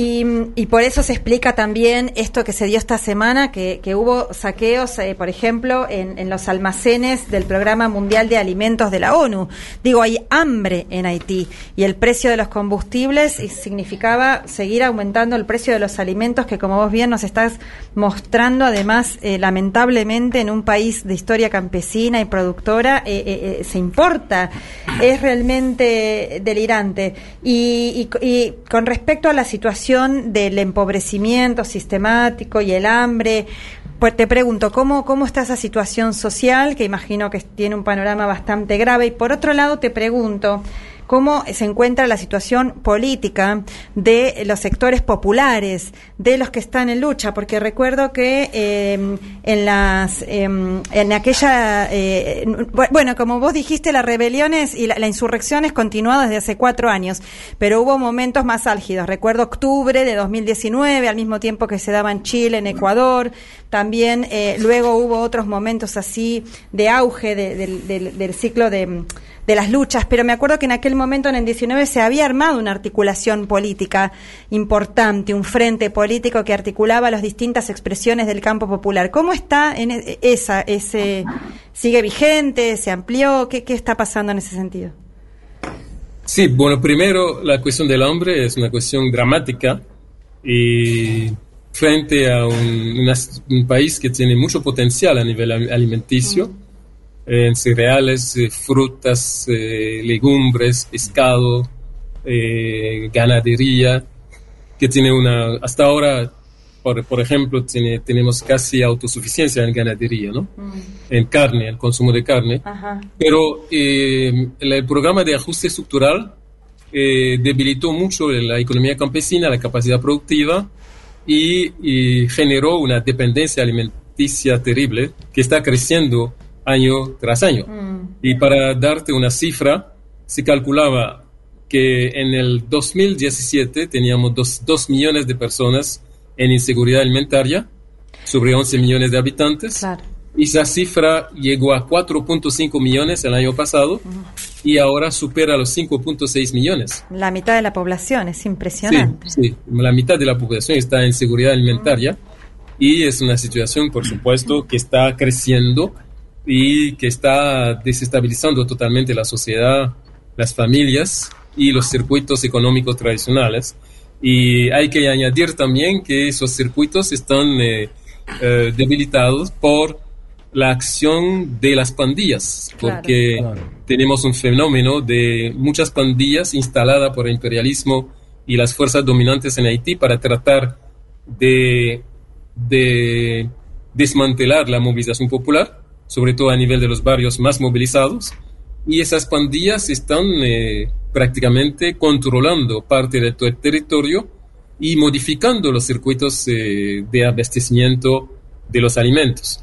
Y, por eso se explica también esto que se dio esta semana, que, hubo saqueos, eh, por ejemplo, en, los almacenes del Programa Mundial de Alimentos de la ONU. Digo, hay hambre en Haití y el precio de los combustibles significaba seguir aumentando el precio de los alimentos que, como vos bien nos estás mostrando, además, eh, lamentablemente en un país de historia campesina y productora, eh, se importa. Es realmente delirante. Y con respecto a la situación del empobrecimiento sistemático y el hambre. Pues te pregunto, ¿cómo, ¿cómo está esa situación social, que imagino que tiene un panorama bastante grave? Y por otro lado, te pregunto, cómo se encuentra la situación política de los sectores populares, de los que están en lucha, porque recuerdo que eh, en las eh, en aquella eh, bueno, como vos dijiste, las rebeliones y la, la, insurrección es continuada desde hace cuatro años, pero hubo momentos más álgidos. Recuerdo octubre de 2019, al mismo tiempo que se daba en Chile, en Ecuador, también luego hubo otros momentos así de auge de, de, del, del ciclo de de las luchas, pero me acuerdo que en aquel momento, en el 19, se había armado una articulación política importante, un frente político que articulaba las distintas expresiones del campo popular. ¿Cómo está en esa, ese, sigue vigente, se amplió? ¿Qué, qué está pasando en ese sentido? Sí, bueno, primero la cuestión del hambre es una cuestión dramática y frente a un, país que tiene mucho potencial a nivel alimenticio, en cereales, eh, frutas, eh, legumbres, pescado, eh, ganadería, que tiene una, hasta ahora, por, por ejemplo, tiene, tenemos casi autosuficiencia en ganadería, ¿no? Mm. En carne, el consumo de carne. Ajá. Pero el, el, programa de ajuste estructural debilitó mucho la economía campesina, la capacidad productiva y, y generó una dependencia alimenticia terrible que está creciendo año tras año. Mm. Y para darte una cifra, se calculaba que en el 2017 teníamos 2 millones de personas en inseguridad alimentaria, sobre 11 millones de habitantes. Claro. Y esa cifra llegó a 4.5 millones el año pasado uh-huh. y ahora supera los 5.6 millones. La mitad de la población, es impresionante. Sí, sí, la mitad de la población está en seguridad alimentaria uh-huh. y es una situación, por supuesto, que está creciendo y que está desestabilizando totalmente la sociedad, las familias y los circuitos económicos tradicionales. Y hay que añadir también que esos circuitos están eh, eh, debilitados por la acción de las pandillas, porque claro, claro. tenemos un fenómeno de muchas pandillas instaladas por el imperialismo y las fuerzas dominantes en Haití para tratar de, de desmantelar la movilización popular sobre todo a nivel de los barrios más movilizados, y esas pandillas están eh, prácticamente controlando parte de todo el territorio y modificando los circuitos eh, de abastecimiento de los alimentos.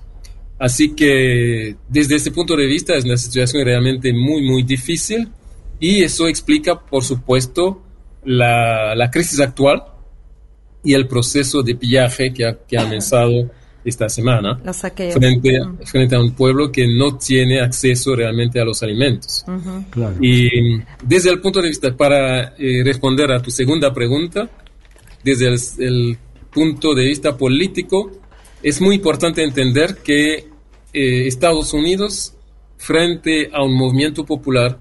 Así que desde ese punto de vista es una situación realmente muy, muy difícil y eso explica, por supuesto, la, la crisis actual y el proceso de pillaje que ha, que ha comenzado esta semana frente, uh -huh. frente, a un pueblo que no tiene acceso realmente a los alimentos. Uh -huh. claro. Y desde el punto de vista, para eh, responder a tu segunda pregunta, desde el, el, punto de vista político, es muy importante entender que eh, Estados Unidos, frente a un movimiento popular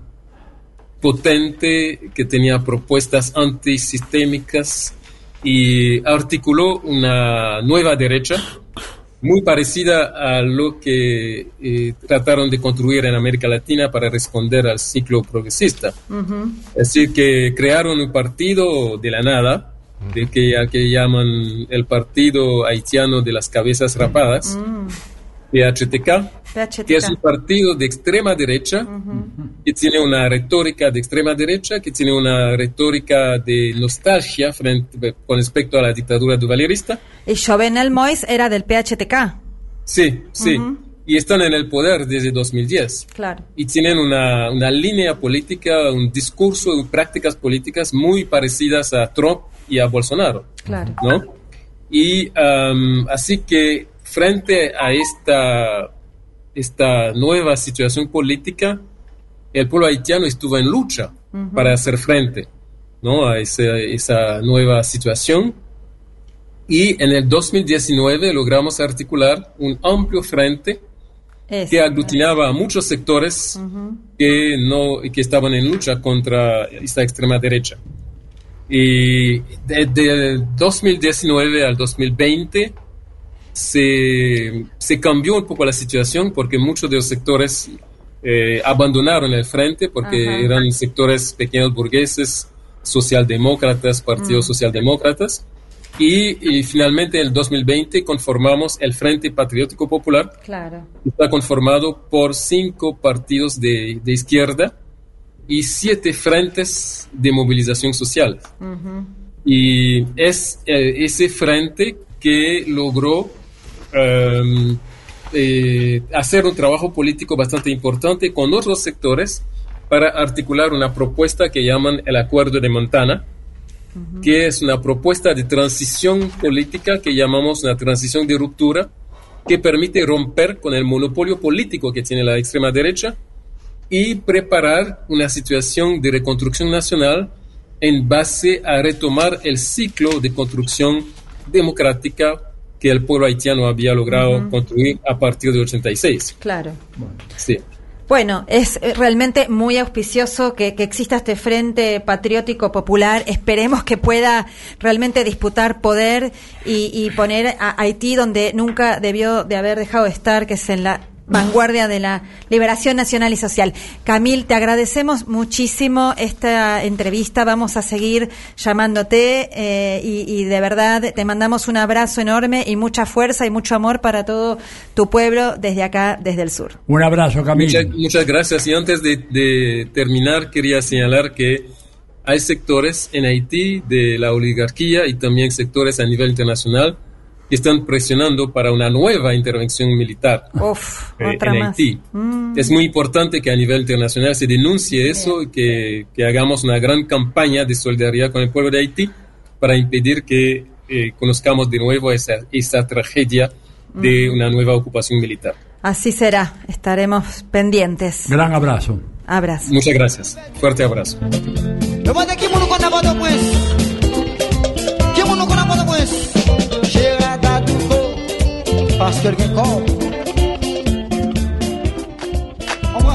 potente que tenía propuestas antisistémicas y articuló una nueva derecha muy parecida a lo que eh, trataron de construir en América Latina para responder al ciclo progresista. Uh -huh. Es decir, que crearon un partido de la nada, de que, a que llaman el Partido Haitiano de las Cabezas Rapadas, Mm. PHTK, PHTK. que es un partido de extrema derecha, Ujú. que tiene una retórica de extrema derecha, que tiene una retórica de nostalgia frente, con respecto a la dictadura duvalierista. Y Jovenel Mois era del PHTK. Sí, sí. Ujú. Y están en el poder desde 2010. Claro. Y tienen una, una línea política, un discurso y prácticas políticas muy parecidas a Trump y a Bolsonaro. Claro. ¿no? Y um, así que frente a esta esta nueva situación política, el pueblo haitiano estuvo en lucha para hacer frente ¿no? a ese- esa nueva situación. Y en el 2019 logramos articular un amplio frente que aglutinaba a muchos sectores que, no, que estaban en lucha contra esta extrema derecha. Y desde el 2019 al 2020 se, se cambió un poco la situación porque muchos de los sectores eh, abandonaron el frente porque Ajá. eran sectores pequeños burgueses, socialdemócratas, partidos Mm. socialdemócratas. Y, y finalmente en el 2020 conformamos el Frente Patriótico Popular, Claro. está conformado por cinco partidos de, de izquierda y siete frentes de movilización social. Y es eh, ese frente que logró em, eh, hacer un trabajo político bastante importante con otros sectores para articular una propuesta que llaman el Acuerdo de Montana, que es una propuesta de transición política que llamamos una transición de ruptura, que permite romper con el monopolio político que tiene la extrema derecha y preparar una situación de reconstrucción nacional en base a retomar el ciclo de construcción democrática que el pueblo haitiano había logrado Ujú. construir a partir de 86. Claro. Sí. Bueno, es eh, realmente muy auspicioso que, que exista este Frente Patriótico Popular. Esperemos que pueda realmente disputar poder y, y poner a Haití donde nunca debió de haber dejado de estar, que es en la vanguardia de la liberación nacional y social. Camil, te agradecemos muchísimo esta entrevista. Vamos a seguir llamándote eh, y, y de verdad te mandamos un abrazo enorme y mucha fuerza y mucho amor para todo tu pueblo desde acá, desde el sur. Un abrazo, Camilo. Muchas, muchas gracias. Y antes de, de terminar, quería señalar que hay sectores en Haití de la oligarquía y también sectores a nivel internacional están presionando para una nueva intervención militar Uf, eh, otra en más. Haití. Mm. Es muy importante que a nivel internacional se denuncie eso y que, que hagamos una gran campaña de solidaridad con el pueblo de Haití para impedir que eh, conozcamos de nuevo esa, esa tragedia de Ujú. una nueva ocupación militar. Así será, estaremos pendientes. Gran abrazo. Abrazo. Muchas gracias. Fuerte abrazo.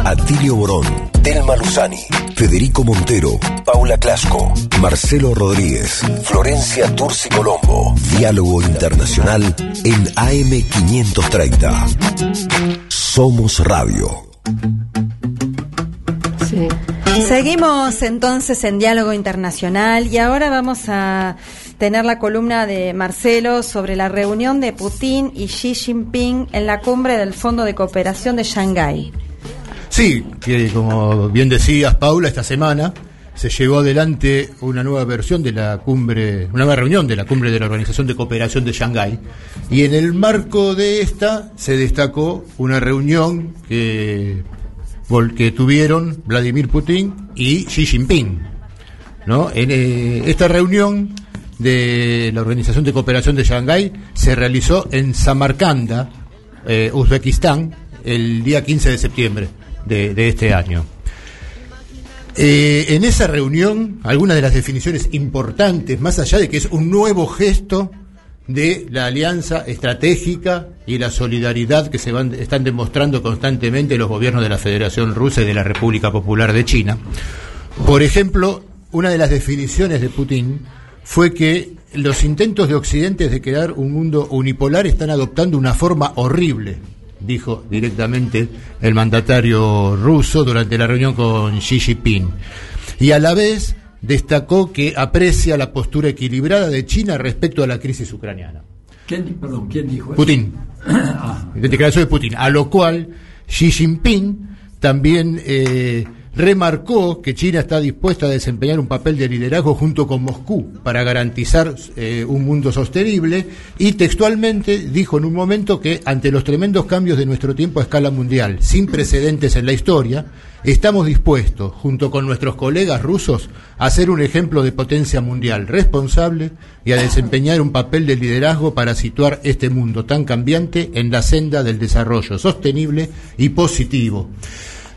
Atilio Borón, Telma Luzani, Federico Montero, Paula Clasco, Marcelo Rodríguez, Florencia Turci Colombo. Diálogo Internacional en AM530. Somos Radio. Seguimos entonces en diálogo internacional y ahora vamos a tener la columna de Marcelo sobre la reunión de Putin y Xi Jinping en la cumbre del Fondo de Cooperación de Shanghái. Sí, que como bien decías, Paula, esta semana se llevó adelante una nueva versión de la cumbre, una nueva reunión de la cumbre de la Organización de Cooperación de Shanghái. Y en el marco de esta se destacó una reunión que, que tuvieron Vladimir Putin y Xi Jinping. ¿no? En, eh, esta reunión de la Organización de Cooperación de Shanghái se realizó en Samarcanda, eh, Uzbekistán, el día 15 de septiembre de, este año. Eh, en esa reunión, algunas de las definiciones importantes, más allá de que es un nuevo gesto de la alianza estratégica y la solidaridad que se van, están demostrando constantemente los gobiernos de la Federación Rusa y de la República Popular de China. Por ejemplo, una de las definiciones de Putin fue que los intentos de Occidente de crear un mundo unipolar están adoptando una forma horrible, dijo directamente el mandatario ruso durante la reunión con Xi Jinping. Y a la vez destacó que aprecia la postura equilibrada de China respecto a la crisis ucraniana. ¿Quién, perdón, ¿quién dijo eso? Putin. Ah, De declaración de Putin. A lo cual Xi Jinping también eh, remarcó que China está dispuesta a desempeñar un papel de liderazgo junto con Moscú para garantizar eh, un mundo sostenible y textualmente dijo en un momento que ante los tremendos cambios de nuestro tiempo a escala mundial, sin precedentes en la historia, estamos dispuestos, junto con nuestros colegas rusos, a ser un ejemplo de potencia mundial responsable y a desempeñar un papel de liderazgo para situar este mundo tan cambiante en la senda del desarrollo sostenible y positivo.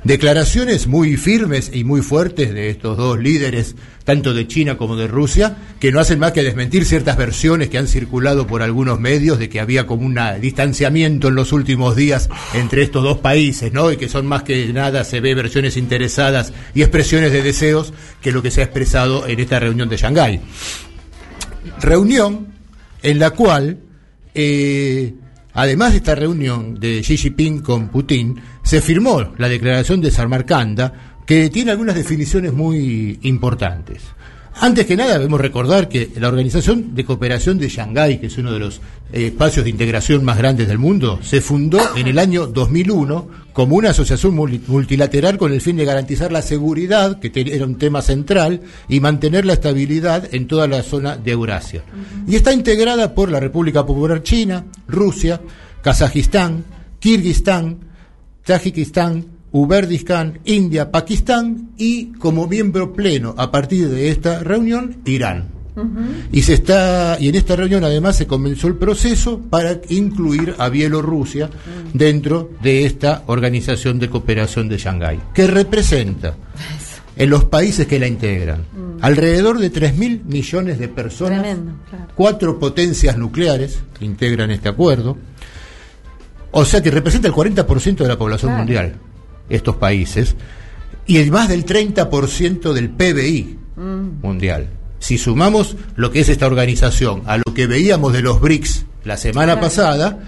Declaraciones muy firmes y muy fuertes de estos dos líderes, tanto de China como de Rusia, que no hacen más que desmentir ciertas versiones que han circulado por algunos medios de que había como un distanciamiento en los últimos días entre estos dos países, ¿no? Y que son más que nada, se ve versiones interesadas y expresiones de deseos que lo que se ha expresado en esta reunión de Shanghái. Reunión en la cual eh, Además de esta reunión de Xi Jinping con Putin, se firmó la declaración de Samarcanda, que tiene algunas definiciones muy importantes. Antes que nada, debemos recordar que la Organización de Cooperación de Shanghái, que es uno de los eh, espacios de integración más grandes del mundo, se fundó en el año 2001 como una asociación multilateral con el fin de garantizar la seguridad, que era un tema central, y mantener la estabilidad en toda la zona de Eurasia. Y está integrada por la República Popular China, Rusia, Kazajistán, Kirguistán, Tajikistán, Uberdistan, India, Pakistán y como miembro pleno a partir de esta reunión Irán. Y se está y en esta reunión además se comenzó el proceso para incluir a Bielorrusia dentro de esta organización de cooperación de Shanghái, que representa en los países que la integran. Mm. alrededor de 3.000 millones de personas, cuatro potencias nucleares que integran este acuerdo, o sea que representa el 40% de la población mundial estos países, y el más del 30% del PBI mm. mundial. Si sumamos lo que es esta organización a lo que veíamos de los BRICS la semana pasada,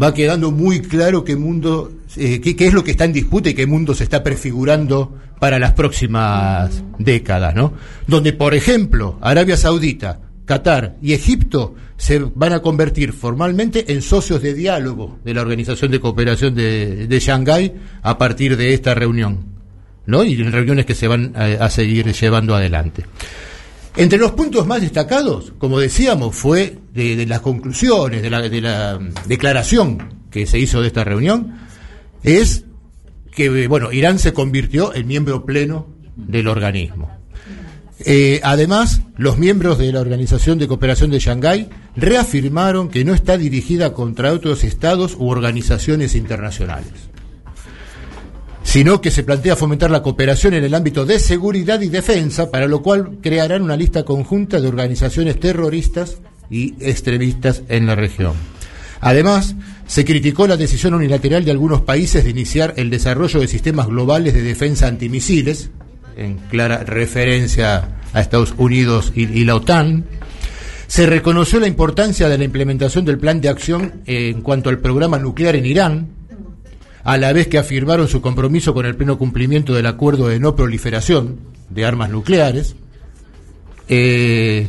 va quedando muy claro qué mundo, eh, qué, es lo que está en disputa y qué mundo se está prefigurando para las próximas décadas, ¿no? Donde, por ejemplo, Arabia Saudita, Qatar y Egipto se van a convertir formalmente en socios de diálogo de la Organización de Cooperación de, de Shanghái a partir de esta reunión, ¿no? Y en reuniones que se van a, seguir llevando adelante. Entre los puntos más destacados, como decíamos, fue de, las conclusiones de la, de la declaración que se hizo de esta reunión, es que, bueno, Irán se convirtió en miembro pleno del organismo. Eh, además, los miembros de la Organización de Cooperación de Shanghái reafirmaron que no está dirigida contra otros estados u organizaciones internacionales, sino que se plantea fomentar la cooperación en el ámbito de seguridad y defensa, para lo cual crearán una lista conjunta de organizaciones terroristas y extremistas en la región. Además, se criticó la decisión unilateral de algunos países de iniciar el desarrollo de sistemas globales de defensa antimisiles, en clara referencia a Estados Unidos y, la OTAN. Se reconoció la importancia de la implementación del plan de acción en cuanto al programa nuclear en Irán, a la vez que afirmaron su compromiso con el pleno cumplimiento del acuerdo de no proliferación de armas nucleares. Eh,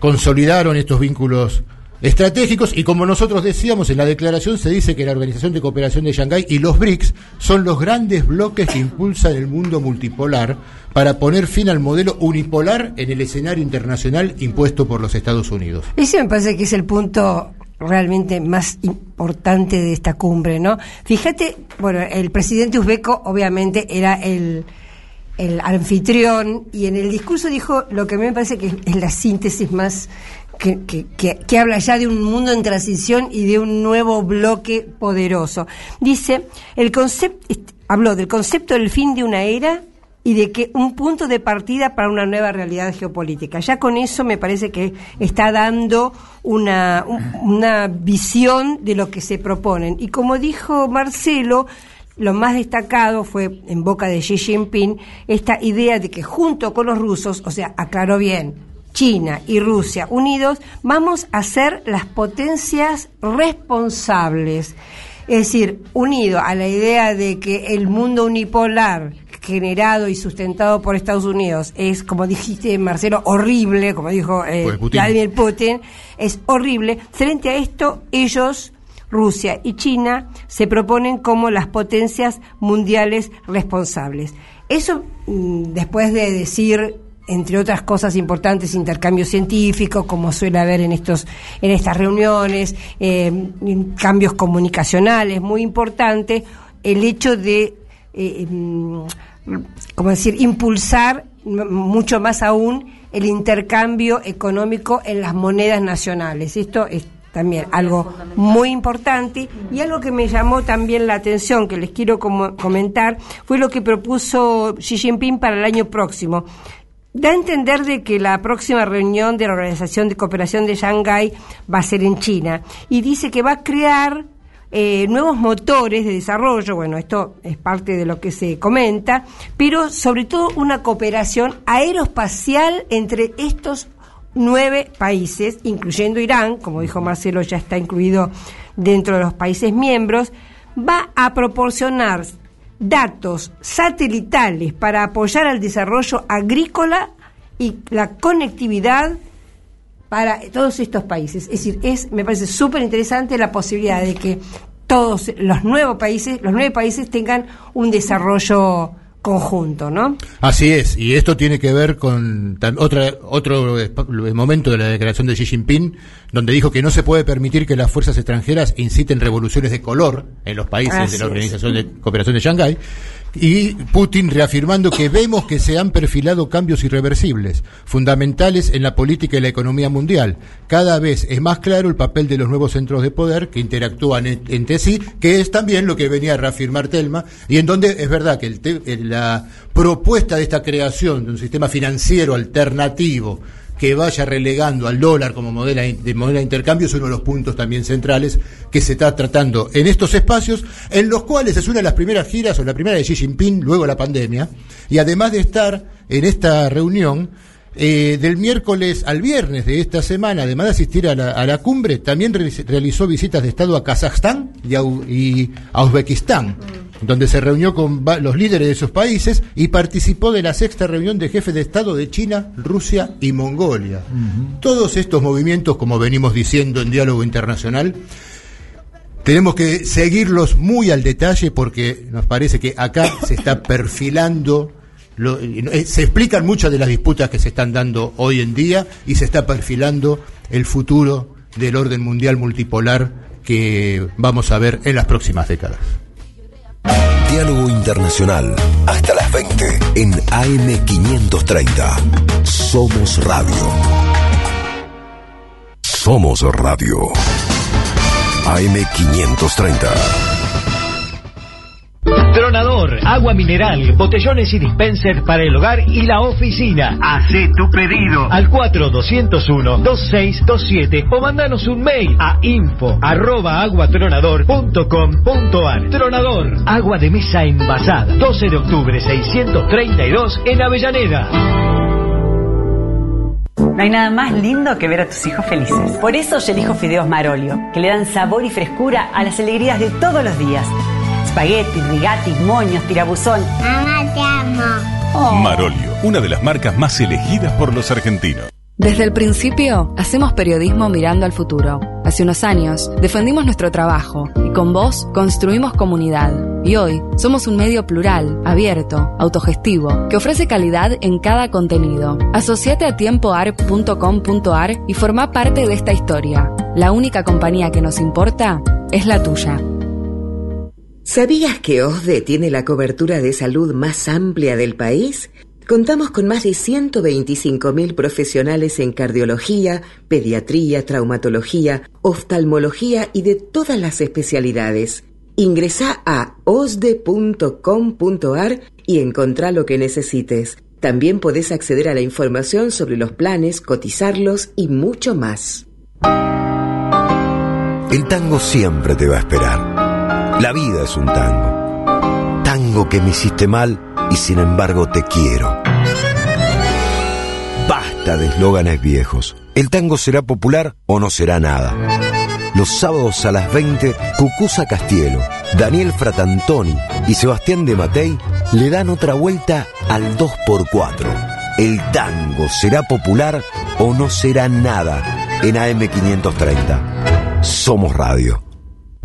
consolidaron estos vínculos estratégicos y como nosotros decíamos en la declaración se dice que la Organización de Cooperación de Shanghái y los BRICS son los grandes bloques que impulsan el mundo multipolar para poner fin al modelo unipolar en el escenario internacional impuesto por los Estados Unidos. Ese me parece que es el punto realmente más importante de esta cumbre, ¿no? Fíjate, bueno, el presidente uzbeco obviamente era el el anfitrión y en el discurso dijo lo que a mí me parece que es la síntesis más que, habla ya de un mundo en transición y de un nuevo bloque poderoso. Dice, el concepto, habló del concepto del fin de una era y de que un punto de partida para una nueva realidad geopolítica. Ya con eso me parece que está dando una, una visión de lo que se proponen. Y como dijo Marcelo, lo más destacado fue en boca de Xi Jinping esta idea de que junto con los rusos, o sea, aclaró bien, China y Rusia unidos, vamos a ser las potencias responsables. Es decir, unido a la idea de que el mundo unipolar generado y sustentado por Estados Unidos es, como dijiste, Marcelo, horrible, como dijo eh, Vladimir Putin, es horrible. Frente a esto, ellos, Rusia y China, se proponen como las potencias mundiales responsables. eso, mm, después de decir entre otras cosas importantes, intercambio científico, como suele haber en estos, en estas reuniones, eh, cambios comunicacionales, muy importante, el hecho de, eh, como decir, impulsar mucho más aún el intercambio económico en las monedas nacionales. Esto es también algo muy importante y algo que me llamó también la atención, que les quiero como- comentar, fue lo que propuso Xi Jinping para el año próximo. Da a entender de que la próxima reunión de la Organización de Cooperación de Shanghái va a ser en China. Y dice que va a crear eh, nuevos motores de desarrollo, bueno, esto es parte de lo que se comenta, pero sobre todo una cooperación aeroespacial entre estos nueve países, incluyendo Irán, como dijo Marcelo, ya está incluido dentro de los países miembros, va a proporcionar datos satelitales para apoyar al desarrollo agrícola y la conectividad para todos estos países. Es decir, es, me parece súper interesante la posibilidad de que todos los nuevos países, los nueve países tengan un desarrollo conjunto, ¿no? Así es, y esto tiene que ver con otra, otro momento de la declaración de Xi Jinping, donde dijo que no se puede permitir que las fuerzas extranjeras inciten revoluciones de color en los países Así de la es. Organización de Cooperación de Shanghái, y Putin reafirmando que vemos que se han perfilado cambios irreversibles, fundamentales en la política y la economía mundial. Cada vez es más claro el papel de los nuevos centros de poder que interactúan en- entre sí, que es también lo que venía a reafirmar Telma, y en donde es verdad que el el- la propuesta de esta creación de un sistema financiero alternativo que vaya relegando al dólar como modelo de moneda de intercambio es uno de los puntos también centrales que se está tratando en estos espacios, en los cuales es una de las primeras giras, o la primera de Xi Jinping, luego la pandemia, y además de estar en esta reunión, eh, del miércoles al viernes de esta semana, además de asistir a la, a la cumbre, también realiz- realizó visitas de Estado a Kazajstán y a, U- y a Uzbekistán, donde se reunió con los líderes de esos países y participó de la sexta reunión de jefes de Estado de China, Rusia y Mongolia. Todos estos movimientos, como venimos diciendo en diálogo internacional, tenemos que seguirlos muy al detalle porque nos parece que acá se está perfilando, lo- eh, se explican muchas de las disputas que se están dando hoy en día y se está perfilando el futuro del orden mundial multipolar que vamos a ver en las próximas décadas. Diálogo Internacional. Hasta las 20 en AM530. Somos Radio. Somos Radio. AM530. Tronador, agua mineral, botellones y dispenser para el hogar y la oficina. Hacé tu pedido al 4201-2627 o mandanos un mail a info arroba aguatronador.com.ar. Tronador, agua de mesa envasada. 12 de octubre 632 en Avellaneda. No hay nada más lindo que ver a tus hijos felices. Por eso yo elijo fideos Marolio, que le dan sabor y frescura a las alegrías de todos los días. Spaghetti, rigati, moños, tirabuzón. Mamá, te amo. Marolio, una de las marcas más elegidas por los argentinos. Desde el principio, hacemos periodismo mirando al futuro. Hace unos años, defendimos nuestro trabajo y con vos construimos comunidad. Y hoy, somos un medio plural, abierto, autogestivo, que ofrece calidad en cada contenido. Asociate a tiempoarp.com.ar y forma parte de esta historia. La única compañía que nos importa es la tuya. ¿Sabías que OSDE tiene la cobertura de salud más amplia del país? Contamos con más de 125.000 profesionales en cardiología, pediatría, traumatología, oftalmología y de todas las especialidades. Ingresa a osde.com.ar y encontrá lo que necesites. También podés acceder a la información sobre los planes, cotizarlos y mucho más. El tango siempre te va a esperar. La vida es un tango. Tango que me hiciste mal y sin embargo te quiero. Basta de eslóganes viejos. El tango será popular o no será nada. Los sábados a las 20, Cucusa Castielo, Daniel Fratantoni y Sebastián de Matei le dan otra vuelta al 2x4. El tango será popular o no será nada en AM530. Somos Radio.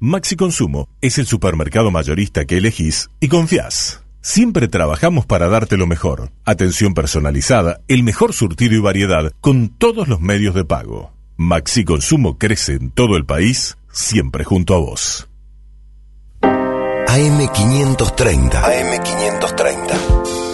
Maxi Consumo es el supermercado mayorista que elegís y confías. Siempre trabajamos para darte lo mejor. Atención personalizada, el mejor surtido y variedad con todos los medios de pago. Maxi Consumo crece en todo el país, siempre junto a vos. AM530. AM530.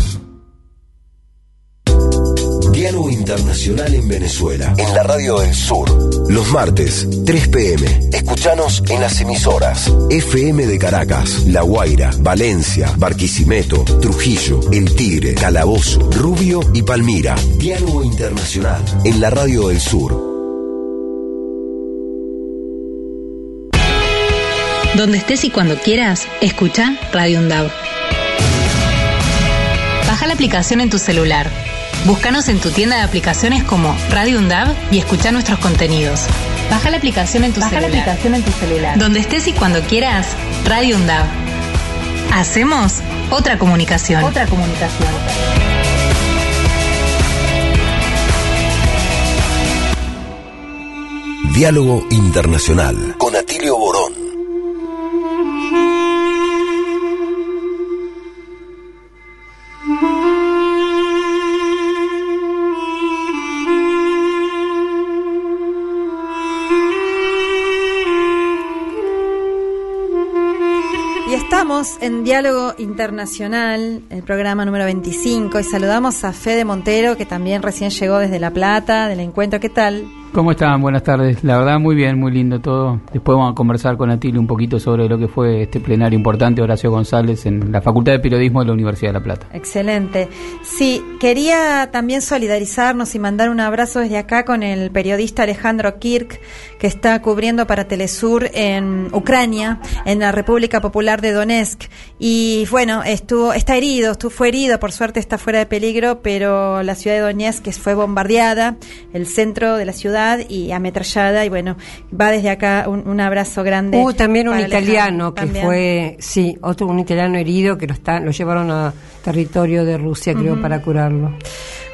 Diálogo Internacional en Venezuela. En la radio del sur. Los martes, 3 pm. Escuchanos en las emisoras. FM de Caracas, La Guaira, Valencia, Barquisimeto, Trujillo, El Tigre, Calabozo, Rubio y Palmira. Diálogo Internacional. En la radio del sur. Donde estés y cuando quieras, escucha Radio Undab. Baja la aplicación en tu celular. Búscanos en tu tienda de aplicaciones como Radio Undab y escucha nuestros contenidos. Baja la aplicación en tu Baja la celular. aplicación en tu celular. Donde estés y cuando quieras, Radio Undab. Hacemos otra comunicación. Otra comunicación. Diálogo Internacional con Atilio Borón. Estamos en Diálogo Internacional, el programa número 25, y saludamos a Fede Montero, que también recién llegó desde La Plata, del encuentro. ¿Qué tal? ¿Cómo están? Buenas tardes. La verdad, muy bien, muy lindo todo. Después vamos a conversar con Atilio un poquito sobre lo que fue este plenario importante Horacio González en la Facultad de Periodismo de la Universidad de La Plata. Excelente. Sí, quería también solidarizarnos y mandar un abrazo desde acá con el periodista Alejandro Kirk, que está cubriendo para Telesur en Ucrania, en la República Popular de Donetsk. Y bueno, estuvo, está herido, estuvo, fue herido, por suerte está fuera de peligro, pero la ciudad de Donetsk fue bombardeada, el centro de la ciudad y ametrallada, y bueno, va desde acá un, un abrazo grande. Hubo también un italiano que también. fue, sí, otro un italiano herido que lo está, lo llevaron a territorio de Rusia, creo, para curarlo.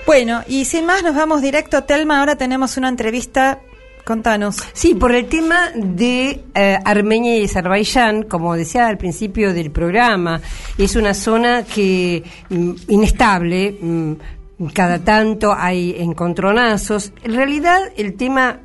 Bueno, y sin más nos vamos directo, Telma, ahora tenemos una entrevista, contanos. Sí, por el tema de eh, Armenia y Azerbaiyán, como decía al principio del programa, es una zona que mm, inestable, mm, cada tanto hay encontronazos. En realidad, el tema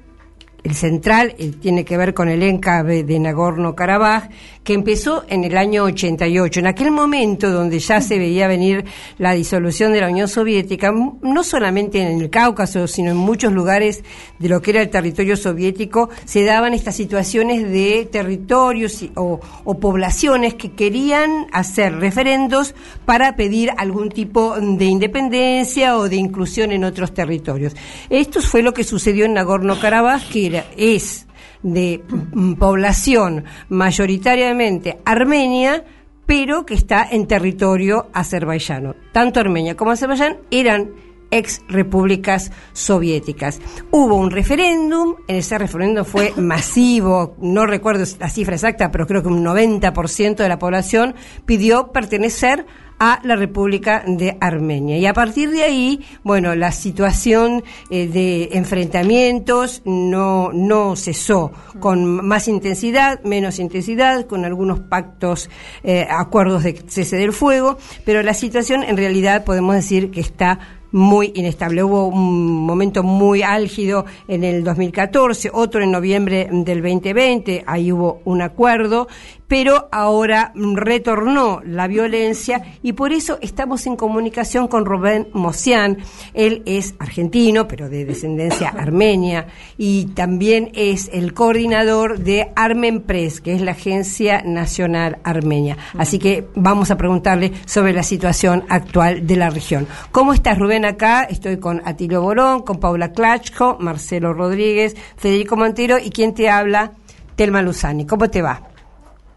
el central eh, tiene que ver con el enclave de Nagorno-Karabaj, que empezó en el año 88. En aquel momento donde ya se veía venir la disolución de la Unión Soviética, no solamente en el Cáucaso, sino en muchos lugares de lo que era el territorio soviético, se daban estas situaciones de territorios o, o poblaciones que querían hacer referendos para pedir algún tipo de independencia o de inclusión en otros territorios. Esto fue lo que sucedió en Nagorno-Karabaj, que era, es de mm, población mayoritariamente armenia, pero que está en territorio azerbaiyano. Tanto Armenia como Azerbaiyán eran ex repúblicas soviéticas. Hubo un referéndum, en ese referéndum fue masivo, no recuerdo la cifra exacta, pero creo que un 90% de la población pidió pertenecer a la República de Armenia. Y a partir de ahí, bueno, la situación eh, de enfrentamientos no, no cesó, con más intensidad, menos intensidad, con algunos pactos, eh, acuerdos de cese del fuego, pero la situación en realidad podemos decir que está muy inestable. Hubo un momento muy álgido en el 2014, otro en noviembre del 2020, ahí hubo un acuerdo, pero ahora retornó la violencia y por eso estamos en comunicación con Rubén Mosian. Él es argentino, pero de descendencia armenia, y también es el coordinador de Armenpress, que es la Agencia Nacional Armenia. Así que vamos a preguntarle sobre la situación actual de la región. ¿Cómo estás, Rubén? Acá estoy con Atilio Borón, con Paula Klachko, Marcelo Rodríguez, Federico Montero y quien te habla, Telma Luzani. ¿Cómo te va?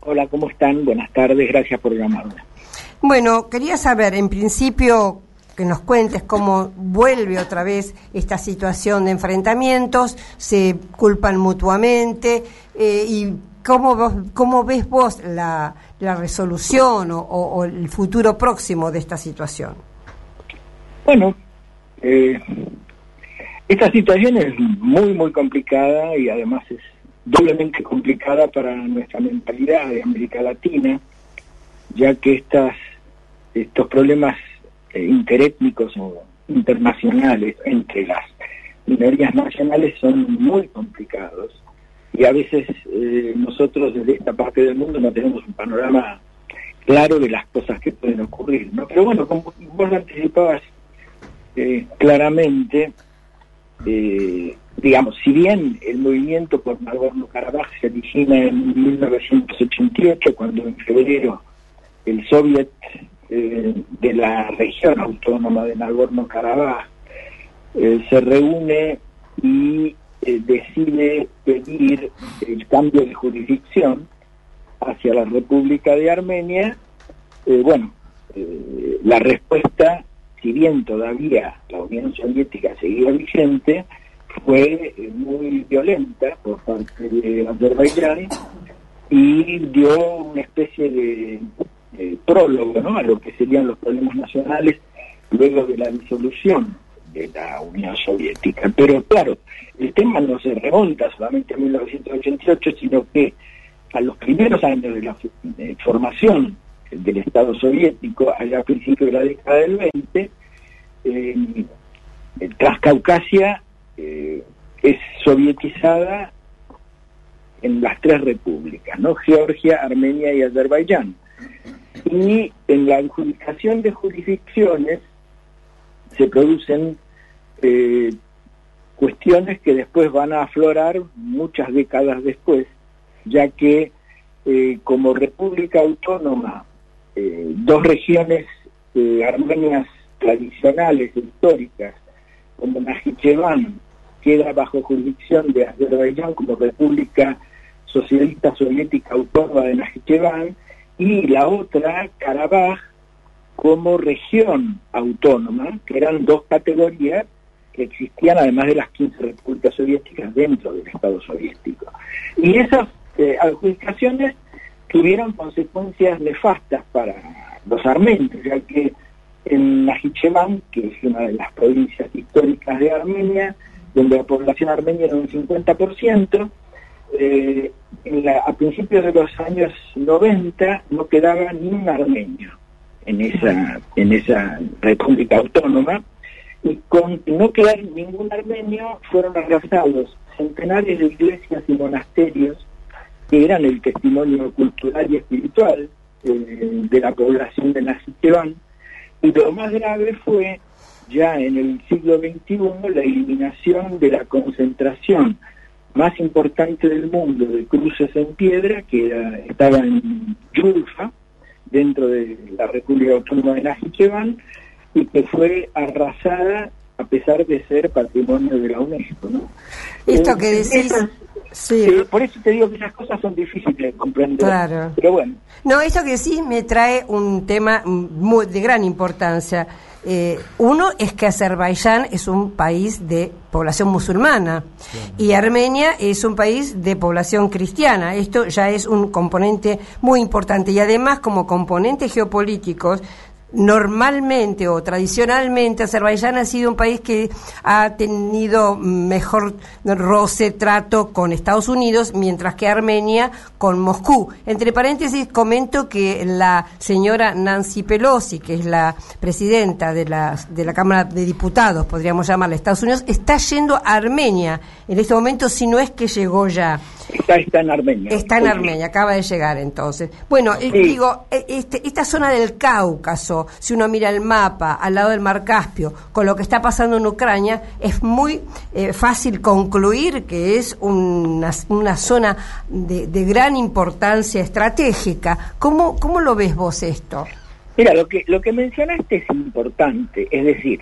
Hola, ¿cómo están? Buenas tardes, gracias por llamarme. Bueno, quería saber, en principio, que nos cuentes cómo vuelve otra vez esta situación de enfrentamientos, se culpan mutuamente eh, y cómo, vos, cómo ves vos la, la resolución o, o, el futuro próximo de esta situación. Bueno, eh, esta situación es muy, muy complicada y además es doblemente complicada para nuestra mentalidad de América Latina, ya que estas, estos problemas eh, interétnicos o internacionales entre las minorías nacionales son muy complicados y a veces eh, nosotros desde esta parte del mundo no tenemos un panorama claro de las cosas que pueden ocurrir. ¿no? Pero bueno, como vos anticipabas eh, claramente, eh, digamos, si bien el movimiento por Nagorno-Karabaj se origina en 1988, cuando en febrero el soviet eh, de la región autónoma de Nagorno-Karabaj eh, se reúne y eh, decide pedir el cambio de jurisdicción hacia la República de Armenia, bueno, la respuesta, si bien todavía la Unión Soviética seguía vigente, fue muy violenta por parte de Azerbaiyán y dio una especie de prólogo ¿no? a lo que serían los problemas nacionales luego de la disolución de la Unión Soviética. Pero claro, el tema no se remonta solamente a 1988, sino que a los primeros años de la formación del Estado soviético, allá a principios de la década del 20, eh, Transcaucasia eh, es sovietizada en las tres repúblicas, ¿no? Georgia, Armenia y Azerbaiyán. Y en la adjudicación de jurisdicciones se producen eh, cuestiones que después van a aflorar muchas décadas después, ya que eh, como república autónoma, eh, dos regiones armenias tradicionales, históricas, como Najicheván, queda bajo jurisdicción de Azerbaiyán como República Socialista Soviética Autónoma de Najicheván, y la otra, Karabaj, como región autónoma, que eran dos categorías que existían además de las 15 repúblicas soviéticas dentro del Estado soviético. Y esas eh, adjudicaciones tuvieron consecuencias nefastas para los armenios, ya que en Najicheván, que es una de las provincias históricas de Armenia, donde la población armenia era un 50%, eh, a principios de los años 90 no quedaba ni un armenio en esa, en esa república autónoma, y con no quedar ningún armenio fueron arrasados centenares de iglesias y monasterios que eran el testimonio cultural y espiritual eh, de la población de Nazicheván, y lo más grave fue ya en el siglo XXI la eliminación de la concentración más importante del mundo de cruces en piedra, que estaba en Yulfa, dentro de la República Autónoma de Najicheván, y que fue arrasada a pesar de ser patrimonio de la UNESCO. ¿no? Esto eh, que decís... sí. Eh, por eso te digo que esas cosas son difíciles de comprender. Claro. Pero bueno. No, esto que decís me trae un tema muy, de gran importancia. Eh, uno es que Azerbaiyán es un país de población musulmana y Armenia es un país de población cristiana. Esto ya es un componente muy importante y además como componentes geopolíticos normalmente o tradicionalmente Azerbaiyán ha sido un país que ha tenido mejor roce, trato con Estados Unidos, mientras que Armenia con Moscú. Entre paréntesis, comento que la señora Nancy Pelosi, que es la presidenta de la, de la Cámara de Diputados, podríamos llamarla Estados Unidos, está yendo a Armenia en este momento, si no es que llegó ya. Está, está en Armenia. Está en Armenia, acaba de llegar entonces. Bueno, eh, digo, eh, este, esta zona del Cáucaso, si uno mira el mapa al lado del Mar Caspio, con lo que está pasando en Ucrania, es muy eh, fácil concluir que es una, zona de, de, gran importancia estratégica. ¿Cómo, ¿Cómo lo ves vos esto? Mira, lo que, lo que mencionaste es importante, es decir,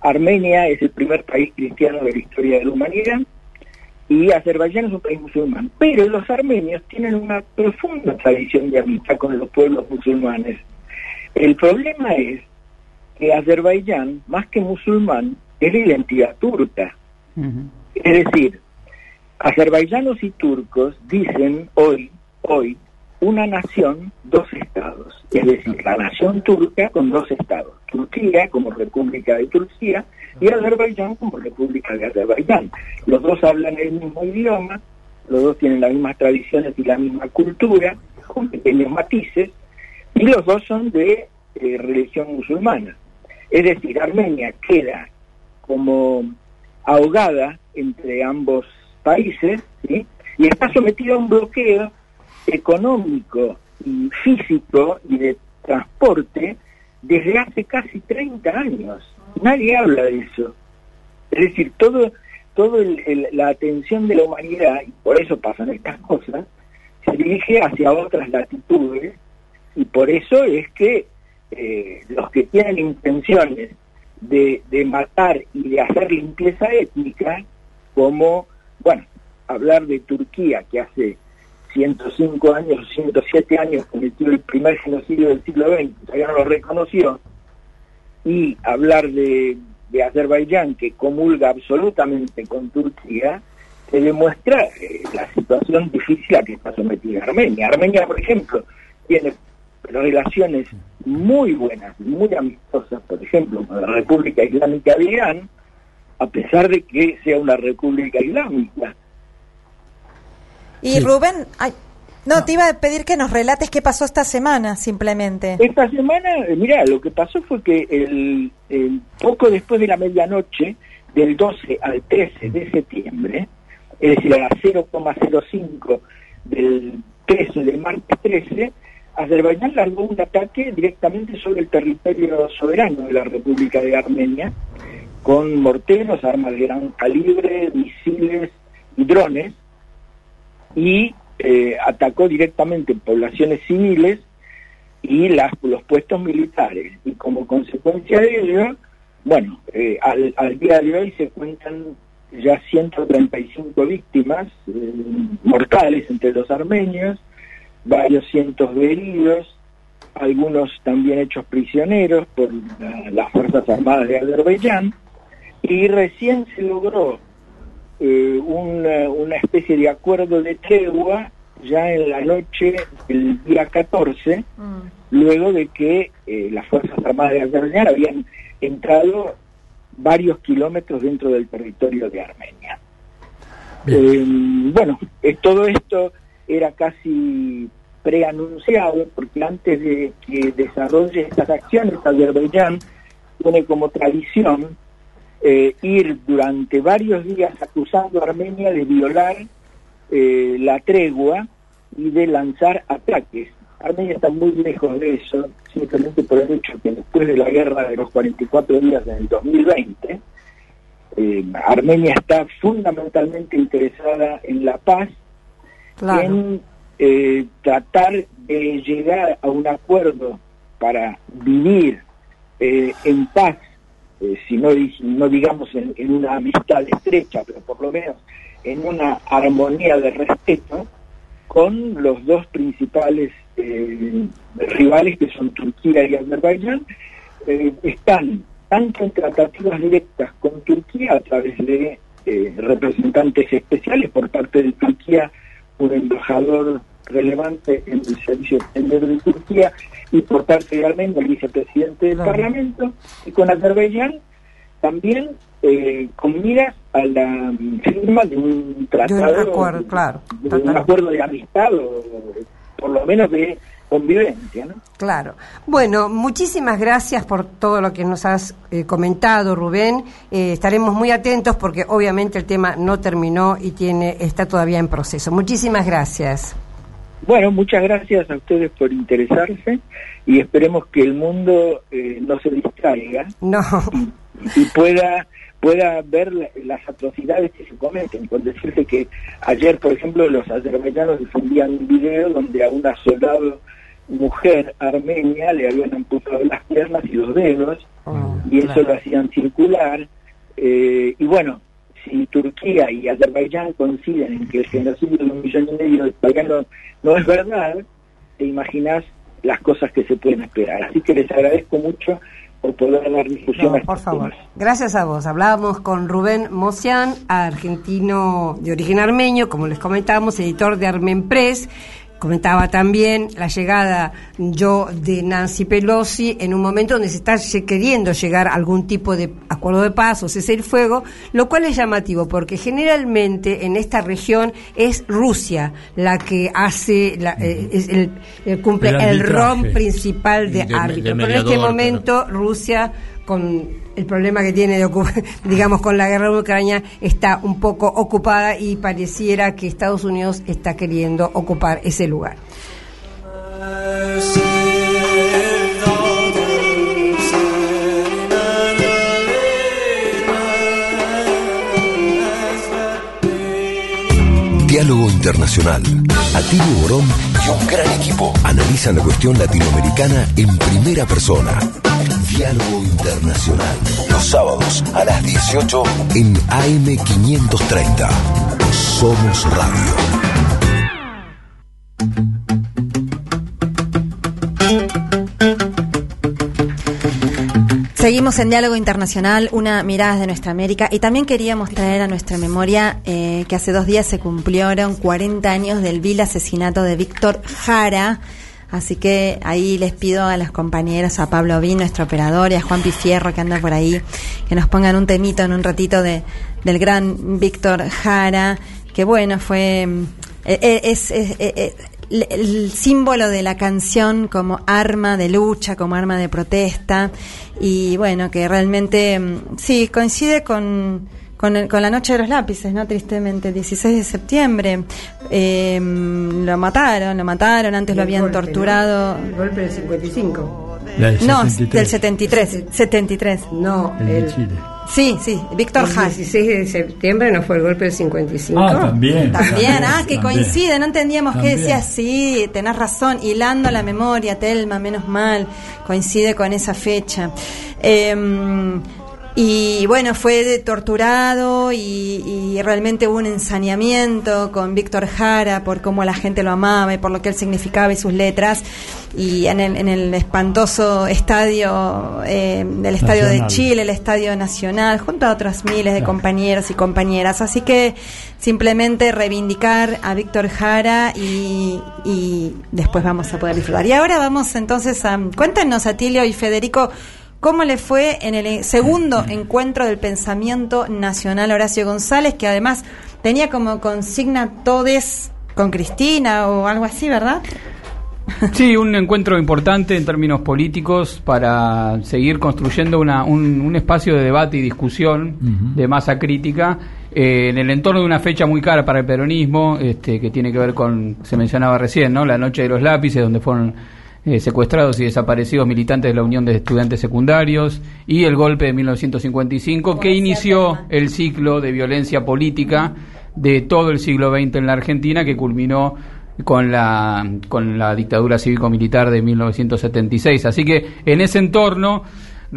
Armenia es el primer país cristiano de la historia de la humanidad, y Azerbaiyán es un país musulmán. Pero los armenios tienen una profunda tradición de amistad con los pueblos musulmanes. El problema es que Azerbaiyán, más que musulmán, es de identidad turca. Es decir, azerbaiyanos y turcos dicen hoy, hoy, una nación, dos estados. Es decir, la nación turca con dos estados. Turquía como República de Turquía y Azerbaiyán como República de Azerbaiyán. Los dos hablan el mismo idioma, los dos tienen las mismas tradiciones y la misma cultura, con pequeños matices, y los dos son de eh, religión musulmana. Es decir, Armenia queda como ahogada entre ambos países y está sometida a un bloqueo económico y físico y de transporte desde hace casi 30 años. Nadie habla de eso. Es decir, todo, todo la atención de la humanidad, y por eso pasan estas cosas, se dirige hacia otras latitudes, y por eso es que eh, los que tienen intenciones de, de matar y de hacer limpieza étnica, como, bueno, hablar de Turquía, que hace 105 años, 107 años cometió el primer genocidio del siglo XX, todavía no lo reconoció, y hablar de, de Azerbaiyán, que comulga absolutamente con Turquía, se demuestra eh, la situación difícil a que está sometida Armenia. Armenia, por ejemplo, tiene relaciones muy buenas, muy amistosas, por ejemplo, con la República Islámica de Irán, a pesar de que sea una república islámica. Y Rubén, no, te iba a pedir que nos relates qué pasó esta semana, simplemente. Esta semana, eh, mira, lo que pasó fue que el, poco después de la medianoche, del 12 al 13 de septiembre, es decir, a las 0,05 del 13, del martes 13, Azerbaiyán largó un ataque directamente sobre el territorio soberano de la República de Armenia, con morteros, armas de gran calibre, misiles y drones, y eh, atacó directamente poblaciones civiles y las, los puestos militares. Y como consecuencia de ello, bueno, eh, al, al, día de hoy se cuentan ya 135 víctimas eh, mortales entre los armenios, varios cientos de heridos, algunos también hechos prisioneros por las Fuerzas Armadas de Azerbaiyán, y recién se logró eh, una, una, especie de acuerdo de tregua ya en la noche del día 14, mm. luego de que eh, las Fuerzas Armadas de Azerbaiyán habían entrado varios kilómetros dentro del territorio de Armenia. Eh, bueno, todo esto era casi preanunciado porque antes de que desarrolle estas acciones Azerbaiyán tiene como tradición eh, ir durante varios días acusando a Armenia de violar eh, la tregua y de lanzar ataques. Armenia está muy lejos de eso, simplemente por el hecho que después de la guerra de los 44 días del 2020, eh, Armenia está fundamentalmente interesada en la paz, en tratar de llegar a un acuerdo para vivir en paz eh, si no, no digamos en, una amistad estrecha, pero por lo menos en una armonía de respeto con los dos principales eh, rivales que son Turquía y Azerbaiyán, eh, están tanto en tratativas directas con Turquía a través de representantes especiales por parte de Turquía, un embajador relevante en el servicio exterior de Turquía y por parte de Armenia, el vicepresidente del Parlamento, y con Azerbaiyán también eh, con miras a la firma de un tratado, acuerdo, claro, de un acuerdo de amistad o por lo menos de convivencia. ¿no? Claro. Bueno, muchísimas gracias por todo lo que nos has eh, comentado, Rubén. Eh, estaremos muy atentos porque obviamente el tema no terminó y tiene está todavía en proceso. Muchísimas gracias. Bueno, muchas gracias a ustedes por interesarse y esperemos que el mundo eh, no se distraiga no. y, y pueda pueda ver la- las atrocidades que se cometen. Por decirte que ayer, por ejemplo, los azerbaiyanos difundían un video donde a una soldado mujer armenia le habían amputado las piernas y los dedos y eso lo hacían circular. Eh, y bueno, si Turquía y Azerbaiyán coinciden en que el genocidio de un millón y medio de paganos no es verdad, te imaginas las cosas que se pueden esperar. Así que les agradezco mucho por poder dar difusión por favor. Gracias a vos. Hablábamos con Rubén Mocian, argentino de origen armenio, como les comentábamos, editor de Armen Press. Comentaba también la llegada yo de Nancy Pelosi en un momento donde se está queriendo llegar a algún tipo de acuerdo de paz o cese el fuego, lo cual es llamativo porque generalmente en esta región es Rusia la que hace, la, eh, es el, el cumple El el, arbitraje. principal de, De-. Pero en este momento Rusia con el problema que tiene digamos con la guerra de Ucrania está un poco ocupada y pareciera que Estados Unidos está queriendo ocupar ese lugar. Diálogo Internacional. Atilio Borón y un gran equipo analizan la cuestión latinoamericana en primera persona. Diálogo Internacional. Los sábados a las 18 en AM530. Somos Radio. Seguimos en Diálogo Internacional, una mirada de nuestra América y también queríamos traer a nuestra memoria eh, que hace dos días se cumplieron 40 años del vil asesinato de Víctor Jara. Así que ahí les pido a las compañeras, a Pablo Vin, nuestro operador, y a Juan Pifierro que anda por ahí, que nos pongan un temito en un ratito de, del gran Víctor Jara, que bueno, fue... mm, eh, eh, es, es- el, el símbolo de la canción como arma de lucha, como arma de protesta, y bueno, que realmente mm, sí coincide con, con, el- con la noche de los lápices, ¿no? Tristemente, 16 de septiembre. Eh, lo mataron, lo mataron, antes lo El habían golpe, ¿no? torturado. El golpe del 55. No, del 73. 73. No, El de el, Chile. Sí, sí, Víctor el Jara. 16 de septiembre no fue el golpe del 55. Ah, también. También, ah, que También. coincide, no entendíamos qué También. decía, sí, tenés razón, hilando la memoria, Telma, menos mal, coincide con esa fecha. Eh, y bueno, fue torturado y, y realmente hubo un ensañamiento con Víctor Jara por cómo la gente lo amaba y por lo que él significaba y sus letras. Y en el, en el espantoso estadio eh, del Estadio de. Chile, el Estadio Nacional, junto a otros miles de compañeros y compañeras. Así que simplemente reivindicar a Víctor Jara y, y después vamos a poder disfrutar. Y ahora vamos entonces a... Cuéntenos, Atilio y Federico, ¿cómo le fue en el segundo encuentro del pensamiento nacional Horacio González, que además tenía como consigna todes con Cristina o algo así, ¿verdad? Sí, un encuentro importante en términos políticos para seguir construyendo una- un, un espacio de debate y discusión de masa crítica eh, en el entorno de una fecha muy cara para el peronismo, este, que tiene que ver con, se mencionaba recién, ¿no? la noche de los lápices, donde fueron eh, secuestrados y desaparecidos militantes de la Unión de Estudiantes Secundarios, y el golpe de 1955, que inició el ciclo de violencia política de todo el siglo XX en la Argentina, que culminó con la, con la dictadura cívico-militar de 1976. Así que en ese entorno,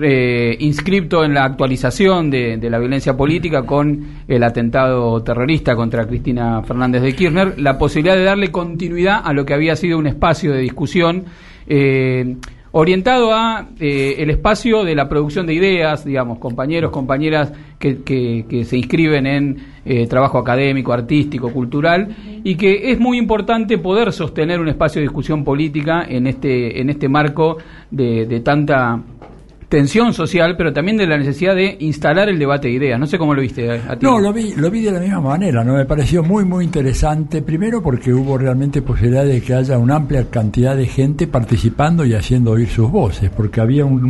eh, inscripto en la actualización de, de la violencia política con el atentado terrorista contra Cristina Fernández de Kirchner, la posibilidad de darle continuidad a lo que había sido un espacio de discusión. Eh, orientado a eh, el espacio de la producción de ideas, digamos, compañeros, compañeras que, que, se inscriben en eh, trabajo académico, artístico, cultural, y que es muy importante poder sostener un espacio de discusión política en este, en este marco de tanta tensión social, pero también de la necesidad de instalar el debate de ideas. No sé cómo lo viste eh, a ti. No, lo vi, lo vi de la misma manera, ¿no? Me pareció muy, muy interesante. Primero porque hubo realmente posibilidad de que haya una amplia cantidad de gente participando y haciendo oír sus voces, porque había un,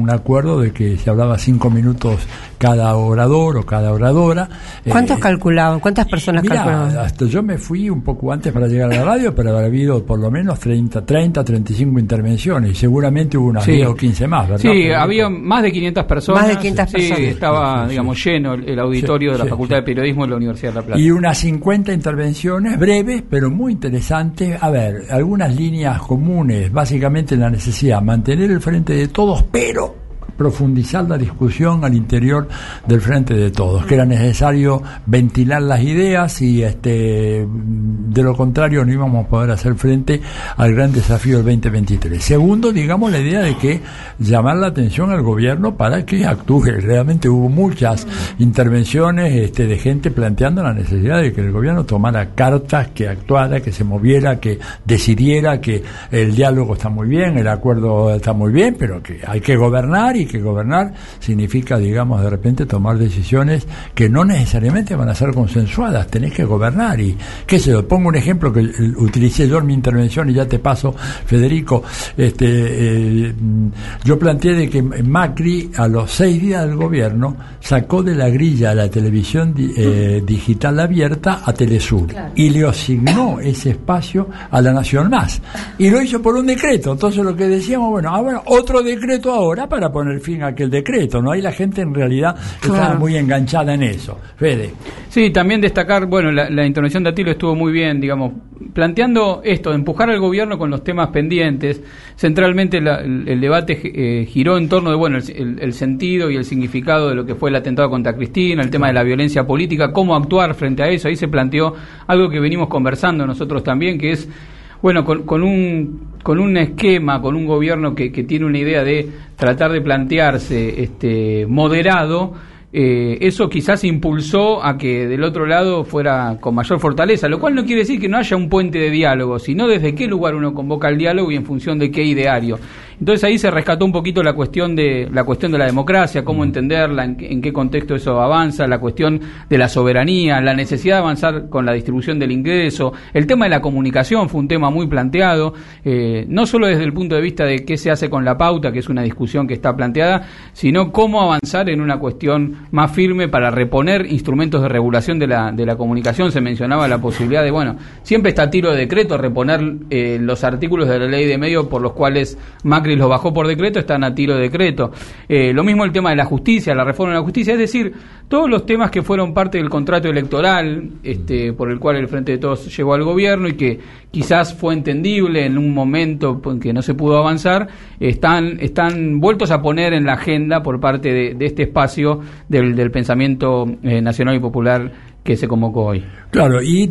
un acuerdo de que se hablaba cinco minutos cada orador o cada oradora. ¿Cuántos calculaban? ¿Cuántas personas Mirá, calculaban? hasta yo me fui un poco antes para llegar a la radio, pero habrá habido por lo menos 30, 30, 35 intervenciones y seguramente hubo unas Sí. 10 o 15 más, ¿verdad? Sí, había más de 500 personas. Más de 500 Sí, personas. estaba, digamos, lleno el, el auditorio de la Facultad de Periodismo de la Universidad de La Plata. Y unas 50 intervenciones breves, pero muy interesantes. A ver, algunas líneas comunes, básicamente la necesidad de mantener el frente de todos, pero profundizar la discusión al interior del frente de todos, que era necesario ventilar las ideas y este de lo contrario no íbamos a poder hacer frente al gran desafío del 2023. Segundo, digamos la idea de que llamar la atención al gobierno para que actúe. Realmente hubo muchas intervenciones este, de gente planteando la necesidad de que el gobierno tomara cartas, que actuara, que se moviera, que decidiera que el diálogo está muy bien, el acuerdo está muy bien, pero que hay que gobernar y que gobernar significa, digamos, de repente tomar decisiones que no necesariamente van a ser consensuadas, tenés que gobernar y qué sé yo, pongo un ejemplo que utilicé yo en mi intervención y ya te paso, Federico, este, eh, yo planteé de que Macri a los seis días del gobierno sacó de la grilla la televisión eh, digital abierta a Telesur y le asignó ese espacio a la Nación Más. Y lo hizo por un decreto, entonces lo que decíamos, bueno, ahora otro decreto ahora para poner fin a aquel decreto, ¿no? Ahí la gente en realidad Claro. muy enganchada en eso. Fede. Sí, también destacar, bueno, la, la intervención de Atilo estuvo muy bien, digamos, planteando esto, empujar al gobierno con los temas pendientes. Centralmente la- el, el debate eh, giró en torno de, bueno, el, el- el sentido y el significado de lo que fue el atentado contra Cristina, el tema de la violencia política, cómo actuar frente a eso. Ahí se planteó algo que venimos conversando nosotros también, que es bueno, con, con un con un esquema, con un gobierno que, que tiene una idea de tratar de plantearse este moderado, eh, eso quizás impulsó a que del otro lado fuera con mayor fortaleza, lo cual no quiere decir que no haya un puente de diálogo, sino desde qué lugar uno convoca el diálogo y en función de qué ideario. Entonces ahí se rescató un poquito la cuestión de la cuestión de la democracia, cómo entenderla, en, qué- en qué contexto eso avanza, la cuestión de la soberanía, la necesidad de avanzar con la distribución del ingreso, el tema de la comunicación fue un tema muy planteado, eh, no solo desde el punto de vista de qué se hace con la pauta, que es una discusión que está planteada, sino cómo avanzar en una cuestión más firme para reponer instrumentos de regulación de la, de la comunicación. Se mencionaba la posibilidad de, bueno, siempre está a tiro de decreto reponer eh, los artículos de la ley de medio por los cuales Macri los bajó por decreto, están a tiro de decreto. Eh, lo mismo el tema de la justicia, la reforma de la justicia, es decir, todos los temas que fueron parte del contrato electoral este, por el cual el Frente de Todos llegó al gobierno y que quizás fue entendible en un momento en que no se pudo avanzar, están, están vueltos a poner en la agenda por parte de, este espacio del, del pensamiento eh, nacional y popular que se convocó hoy. Claro, y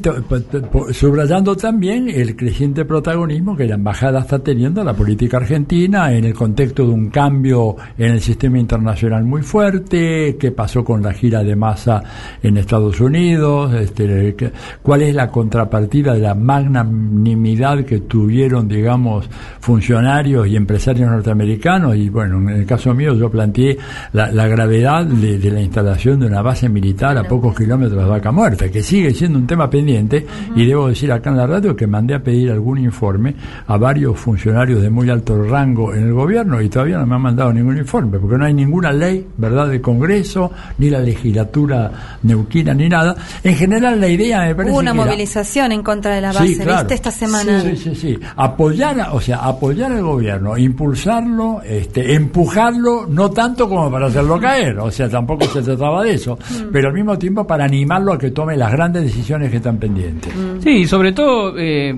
subrayando también el creciente protagonismo que la embajada está teniendo en la política argentina en el contexto de un cambio en el sistema internacional muy fuerte, qué pasó con la gira de masa en Estados Unidos, este, cuál es la contrapartida de la magnanimidad que tuvieron, digamos, funcionarios y empresarios norteamericanos, y bueno, en el caso mío yo planteé la, la gravedad de, de la instalación de una base militar a pocos kilómetros de Vaca Muerta, que sigue siendo un tema pendiente, y debo decir acá en la radio que mandé a pedir algún informe a varios funcionarios de muy alto rango en el gobierno y todavía no me han mandado ningún informe, porque no hay ninguna ley, ¿verdad?, de Congreso, ni la legislatura neuquina, ni nada. En general la idea me parece Hubo una que era- movilización en contra de la base, Sí, claro. ¿viste? Esta semana. Sí, sí, sí. Apoyar, a- o sea, apoyar al gobierno, impulsarlo, este, empujarlo, no tanto como para hacerlo caer, o sea, tampoco se trataba de eso, pero al mismo tiempo para animarlo a que tome las grandes decisiones que están pendientes. Sí, y sobre todo eh,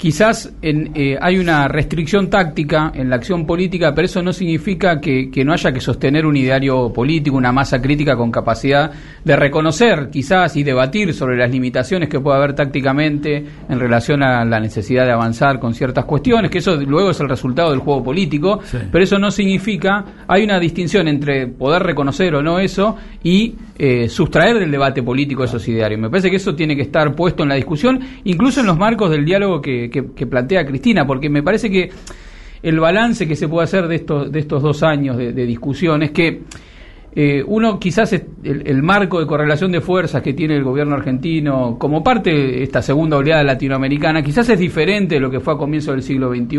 quizás en, eh, hay una restricción táctica en la acción política, pero eso no significa que, que, no haya que sostener un ideario político, una masa crítica con capacidad de reconocer quizás y debatir sobre las limitaciones que puede haber tácticamente en relación a la necesidad de avanzar con ciertas cuestiones, que eso luego es el resultado del juego político, sí. pero eso no significa, hay una distinción entre poder reconocer o no eso y eh, sustraer del debate político esos idearios. Me parece que eso tiene que estar puesto en la discusión, incluso en los marcos del diálogo que que, plantea Cristina, porque me parece que el balance que se puede hacer de estos, de estos dos años de, discusión es que eh, uno quizás el, el, marco de correlación de fuerzas que tiene el gobierno argentino como parte de esta segunda oleada latinoamericana quizás es diferente de lo que fue a comienzos del siglo XXI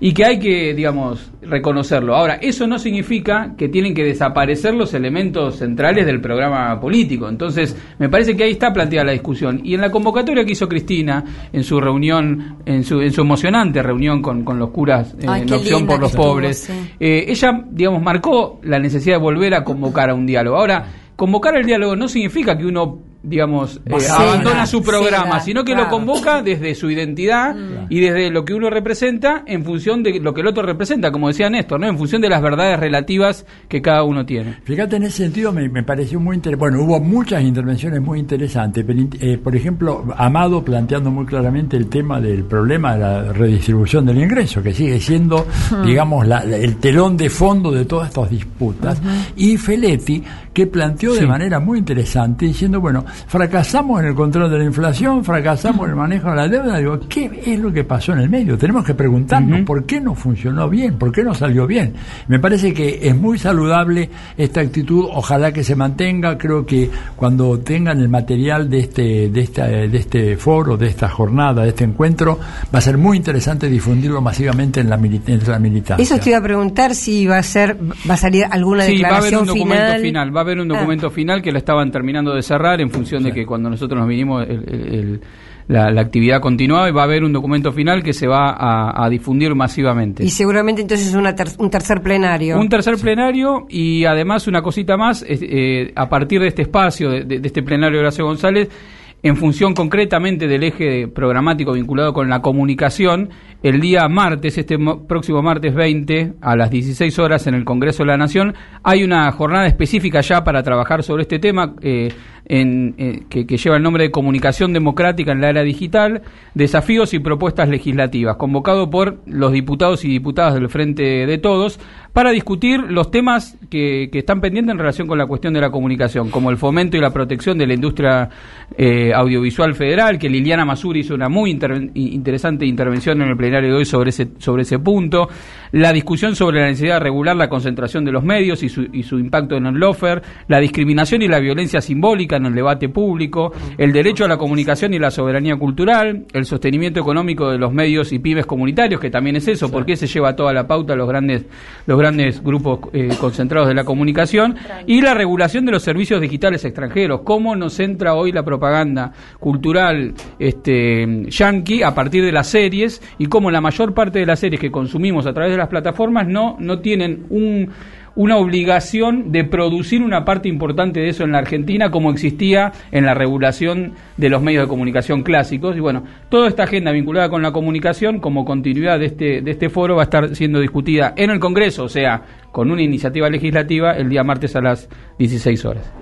y que hay que, digamos, reconocerlo. Ahora, eso no significa que tienen que desaparecer los elementos centrales del programa político. Entonces, me parece que ahí está planteada la discusión. Y en la convocatoria que hizo Cristina, en su reunión, en su, en su emocionante reunión con, con los curas eh, Ay, en opción por los pobres, estuvo, sí. eh, ella, digamos, marcó la necesidad de volver a convocar a un diálogo. Ahora, convocar el diálogo no significa que uno digamos, eh, sí, abandona su programa, sí, sino que claro. lo convoca desde su identidad mm. y desde lo que uno representa en función de lo que el otro representa, como decía Néstor, ¿no? en función de las verdades relativas que cada uno tiene. Fíjate, en ese sentido me, me pareció muy interesante, bueno, hubo muchas intervenciones muy interesantes, pero, eh, por ejemplo, Amado planteando muy claramente el tema del problema de la redistribución del ingreso, que sigue siendo, mm. digamos, la, la, el telón de fondo de todas estas disputas, uh -huh. y Feletti, que planteó sí. de manera muy interesante, diciendo, bueno, fracasamos en el control de la inflación, fracasamos en el manejo de la deuda. Digo, ¿qué es lo que pasó en el medio? Tenemos que preguntarnos uh -huh. por qué no funcionó bien, por qué no salió bien. Me parece que es muy saludable esta actitud, ojalá que se mantenga. Creo que cuando tengan el material de este, de esta, de este foro, de esta jornada, de este encuentro, va a ser muy interesante difundirlo masivamente en la, en la militancia. Eso te iba a preguntar si va a ser, va a salir alguna sí, declaración va a haber un final. documento final. Va a haber un documento ah. final que lo estaban terminando de cerrar en función de que cuando nosotros nos vinimos el, el, el, la, la, actividad continuaba y va a haber un documento final que se va a, a difundir masivamente. Y seguramente entonces una ter un tercer plenario. Un tercer sí. plenario y además una cosita más, eh, a partir de este espacio, de, de, de este plenario de Horacio González, en función concretamente del eje programático vinculado con la comunicación, el día martes, este próximo martes 20, a las 16 horas en el Congreso de la Nación, hay una jornada específica ya para trabajar sobre este tema eh, en, eh, que, lleva el nombre de Comunicación Democrática en la Era Digital, Desafíos y Propuestas Legislativas, convocado por los diputados y diputadas del Frente de Todos, para discutir los temas que, están pendientes en relación con la cuestión de la comunicación, como el fomento y la protección de la industria eh, audiovisual federal, que Liliana Masuri hizo una muy inter interesante intervención en el plenario de hoy sobre ese, sobre ese punto, la discusión sobre la necesidad de regular la concentración de los medios y su, y su impacto en el lofer, la discriminación y la violencia simbólica en el debate público, el derecho a la comunicación y la soberanía cultural, el sostenimiento económico de los medios y pymes comunitarios, que también es eso, sí. porque se lleva toda la pauta a los grandes, los grandes grupos eh, concentrados de la comunicación, y la regulación de los servicios digitales extranjeros, cómo nos entra hoy la propaganda cultural este, yankee a partir de las series y cómo la mayor parte de las series que consumimos a través de las plataformas no, no tienen un una obligación de producir una parte importante de eso en la Argentina como existía en la regulación de los medios de comunicación clásicos y bueno, toda esta agenda vinculada con la comunicación como continuidad de este, de este foro va a estar siendo discutida en el Congreso, o sea, con una iniciativa legislativa el día martes a las 16 horas.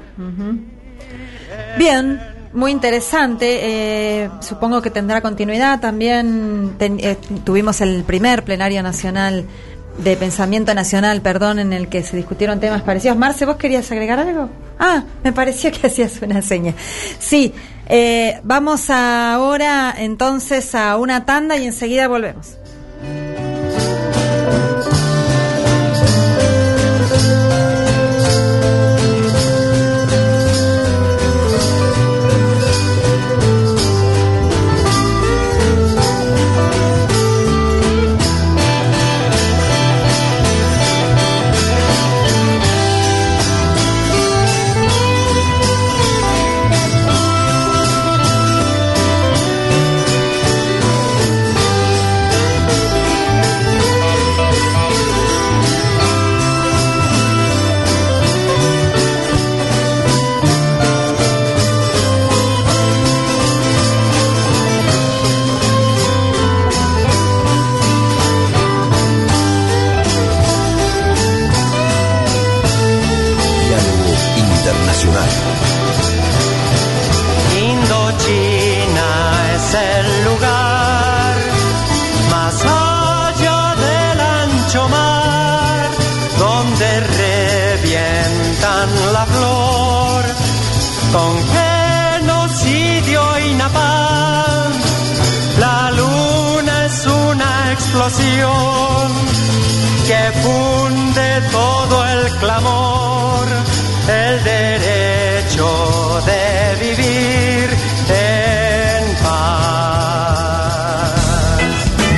Bien, muy interesante. Eh, supongo que tendrá continuidad. También eh, tuvimos el primer plenario nacional de pensamiento nacional, perdón, en el que se discutieron temas parecidos. Marce, ¿vos querías agregar algo? Ah, me pareció que hacías una seña. Sí, eh, vamos ahora entonces a una tanda y enseguida volvemos.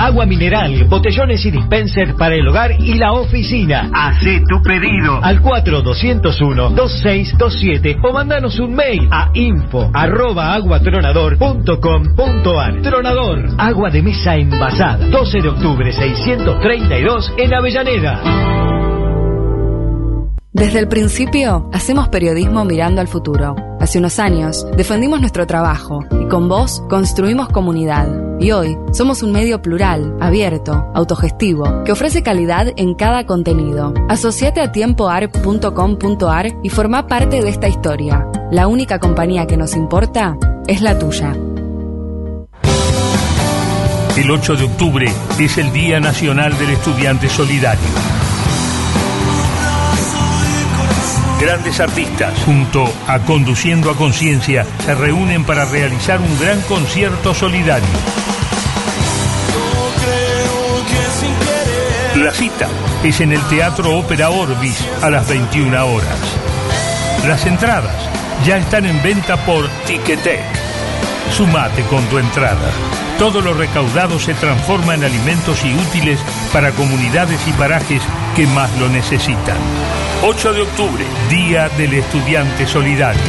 Agua mineral, botellones y dispenser para el hogar y la oficina. Hacé tu pedido al 4201-2627 o mandanos un mail a info arroba aguatronador.com.ar. Tronador, agua de mesa envasada. 12 de octubre 632 en Avellaneda. Desde el principio, hacemos periodismo mirando al futuro. Hace unos años, defendimos nuestro trabajo y con vos construimos comunidad. Y hoy, somos un medio plural, abierto, autogestivo, que ofrece calidad en cada contenido. Asociate a tiempoarp.com.ar y forma parte de esta historia. La única compañía que nos importa es la tuya. El 8 de octubre es el Día Nacional del Estudiante Solidario. Grandes artistas, junto a Conduciendo a Conciencia, se reúnen para realizar un gran concierto solidario. La cita es en el Teatro Ópera Orbis a las 21 horas. Las entradas ya están en venta por Ticketek. Sumate con tu entrada. Todo lo recaudado se transforma en alimentos y útiles para comunidades y parajes que más lo necesitan. 8 de octubre, Día del Estudiante Solidario.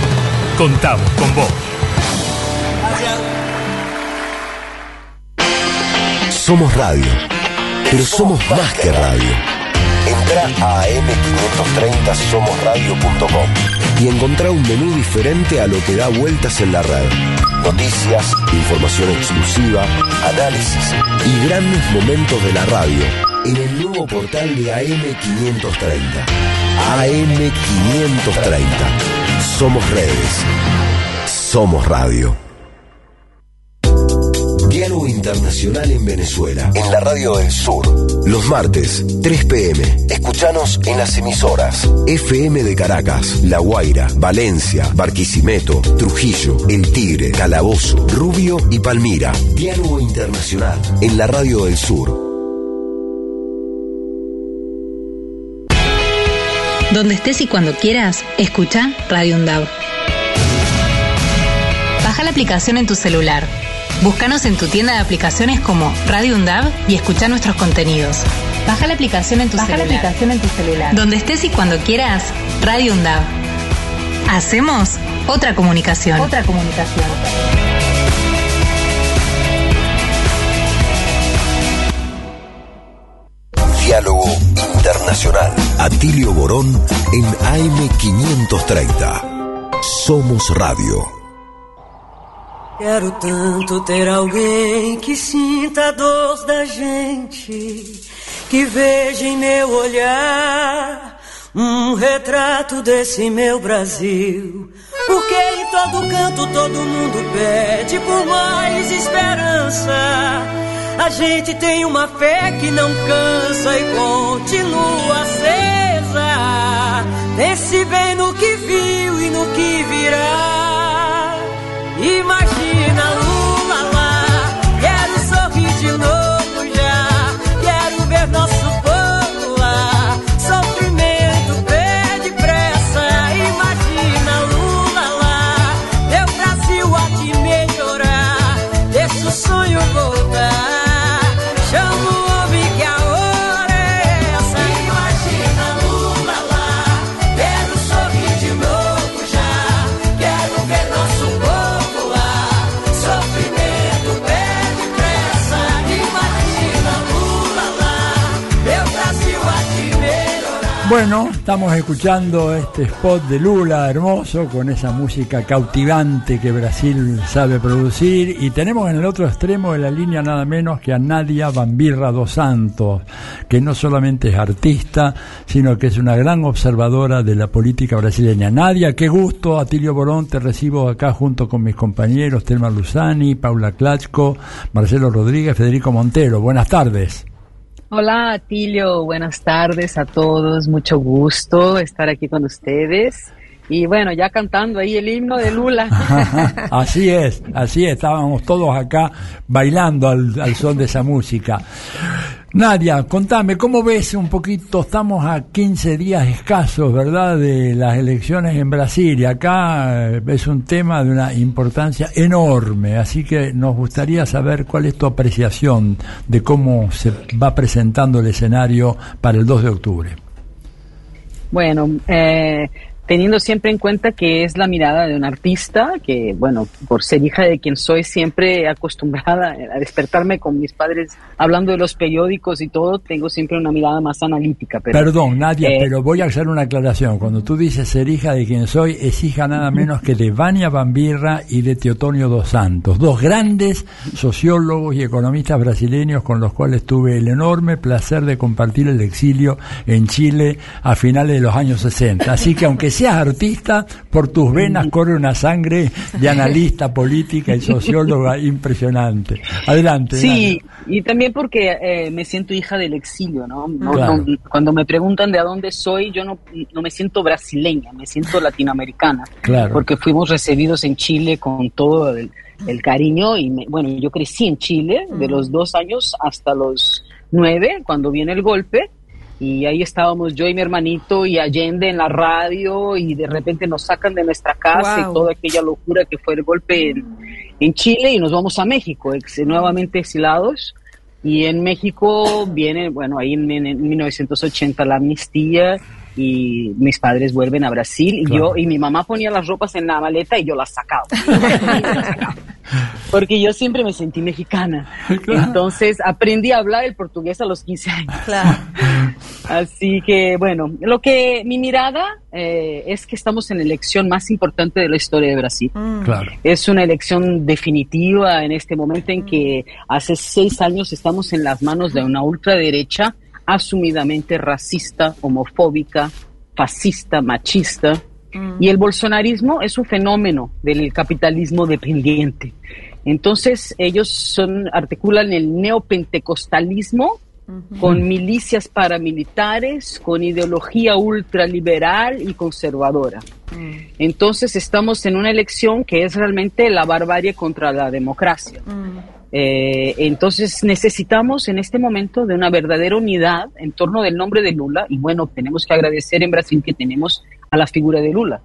Contamos con vos. Somos radio, pero somos más que radio. Entra a am530somosradio.com y encontrá un menú diferente a lo que da vueltas en la red. Noticias, información exclusiva, análisis y grandes momentos de la radio en el nuevo portal de AM530. AM530. Somos redes. Somos radio. Diálogo Internacional en Venezuela. En la Radio del Sur. Los martes, 3 pm. Escuchanos en las emisoras. FM de Caracas, La Guaira, Valencia, Barquisimeto, Trujillo, El Tigre, Calabozo, Rubio y Palmira. Diálogo Internacional en la Radio del Sur. Donde estés y cuando quieras, escucha Radio UNDAV. Baja la aplicación en tu celular. Búscanos en tu tienda de aplicaciones como Radio UNDAV y escucha nuestros contenidos. Baja la aplicación en tu Baja la celular. aplicación en tu celular. Donde estés y cuando quieras, Radio UNDAV. Hacemos otra comunicación. Otra comunicación. Diálogo Internacional. Atilio Borón en AM530. Somos Radio. Quero tanto ter alguém que sinta a dor da gente, que veja em meu olhar um retrato desse meu Brasil. Porque em todo canto todo mundo pede por mais esperança. A gente tem uma fé que não cansa e continua acesa. Pense bem no que viu e no que virá. Imagina Bueno, estamos escuchando este spot de Lula hermoso con esa música cautivante que Brasil sabe producir y tenemos en el otro extremo de la línea nada menos que a Nadia Bambirra dos Santos, que no solamente es artista, sino que es una gran observadora de la política brasileña. Nadia, qué gusto, Atilio Borón, te recibo acá junto con mis compañeros Telma Luzani, Paula Clachco, Marcelo Rodríguez, Federico Montero. Buenas tardes. Hola, Atilio. Buenas tardes a todos. Mucho gusto estar aquí con ustedes. Y bueno, ya cantando ahí el himno de Lula. así es, así es. Estábamos todos acá bailando al, al son de esa música. Nadia, contame, ¿cómo ves un poquito? Estamos a 15 días escasos, ¿verdad?, de las elecciones en Brasil y acá eh, es un tema de una importancia enorme, así que nos gustaría saber cuál es tu apreciación de cómo se va presentando el escenario para el 2 de octubre. Bueno, eh, teniendo siempre en cuenta que es la mirada de un artista, que bueno, por ser hija de quien soy, siempre acostumbrada a despertarme con mis padres hablando de los periódicos y todo, tengo siempre una mirada más analítica. Perdón, Nadia, eh, pero voy a hacer una aclaración. Cuando tú dices ser hija de quien soy, es hija nada menos que de Vania Bambirra y de Teotonio dos Santos, dos grandes sociólogos y economistas brasileños con los cuales tuve el enorme placer de compartir el exilio en Chile a finales de los años 60. Así que aunque seas artista, por tus venas corre una sangre de analista política y socióloga impresionante. Adelante. Sí, y también porque eh, me siento hija del exilio, ¿no? cuando me preguntan de a dónde soy, yo no, no me siento brasileña, me siento latinoamericana. Claro. Porque fuimos recibidos en Chile con todo el, cariño y bueno, yo crecí en Chile de los dos años hasta los nueve, cuando viene el golpe y ahí estábamos yo y mi hermanito y Allende en la radio y de repente nos sacan de nuestra casa y toda aquella locura que fue el golpe en, Chile y nos vamos a México, nuevamente exilados. Y en México viene, bueno, ahí en, 1980 la amnistía y mis padres vuelven a Brasil y yo y mi mamá ponía las ropas en la maleta y yo las sacaba. Porque yo siempre me sentí mexicana. Entonces aprendí a hablar el portugués a los 15 años. Así que bueno, lo que mi mirada eh, es que estamos en la elección más importante de la historia de Brasil. Mm. Es una elección definitiva en este momento en que hace seis años estamos en las manos de una ultraderecha asumidamente racista, homofóbica, fascista, machista. Y el bolsonarismo es un fenómeno del capitalismo dependiente. Entonces ellos son, articulan el neopentecostalismo con milicias paramilitares, con ideología ultraliberal y conservadora. Mm. Entonces estamos en una elección que es realmente la barbarie contra la democracia. Mm. Eh, entonces necesitamos en este momento de una verdadera unidad en torno del nombre de Lula y bueno, tenemos que agradecer en Brasil que tenemos a la figura de Lula,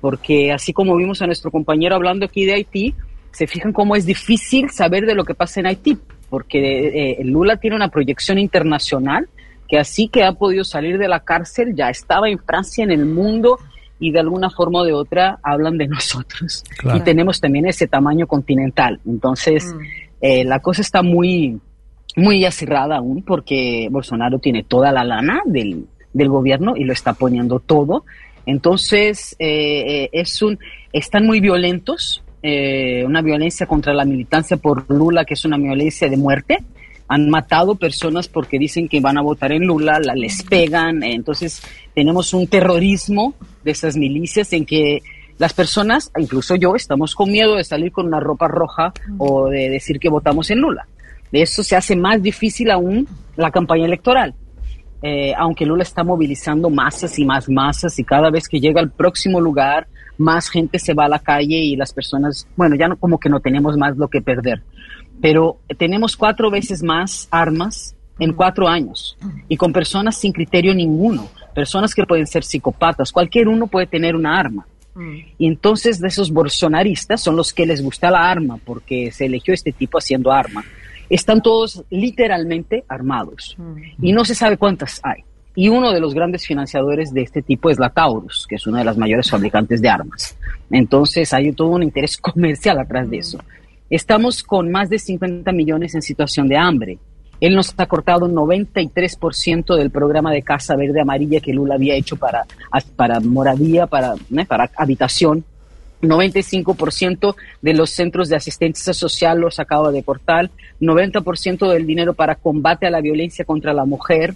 porque así como vimos a nuestro compañero hablando aquí de Haití, se fijan cómo es difícil saber de lo que pasa en Haití, porque eh, Lula tiene una proyección internacional que así que ha podido salir de la cárcel, ya estaba en Francia, en el mundo, y de alguna forma o de otra hablan de nosotros. Y tenemos también ese tamaño continental. Entonces, mm. Eh, la cosa está muy, muy acerrada aún porque Bolsonaro tiene toda la lana del, del gobierno y lo está poniendo todo. Entonces, eh, eh, es un, están muy violentos, una violencia contra la militancia por Lula, que es una violencia de muerte. Han matado personas porque dicen que van a votar en Lula, la, les pegan. entonces, tenemos un terrorismo de esas milicias en que las personas, incluso yo, estamos con miedo de salir con una ropa roja o de decir que votamos en Lula. De eso se hace más difícil aún la campaña electoral. Eh, aunque Lula está movilizando masas y más masas y cada vez que llega al próximo lugar, más gente se va a la calle y las personas, bueno, ya no, como que no tenemos más lo que perder. Pero tenemos cuatro veces más armas en cuatro años y con personas sin criterio ninguno, personas que pueden ser psicópatas, cualquier uno puede tener una arma. Y entonces de esos bolsonaristas son los que les gusta la arma, porque se eligió este tipo haciendo arma. Están todos literalmente armados y no se sabe cuántas hay. Y uno de los grandes financiadores de este tipo es la Taurus, que es una de las mayores fabricantes de armas. Entonces hay todo un interés comercial atrás de eso. Estamos con más de 50 millones en situación de hambre. Él nos ha cortado 93% del programa de Casa Verde Amarilla que Lula había hecho para, para moradía, para, para habitación. 95% de los centros de asistencia social los acaba de cortar, 90% del dinero para combate a la violencia contra la mujer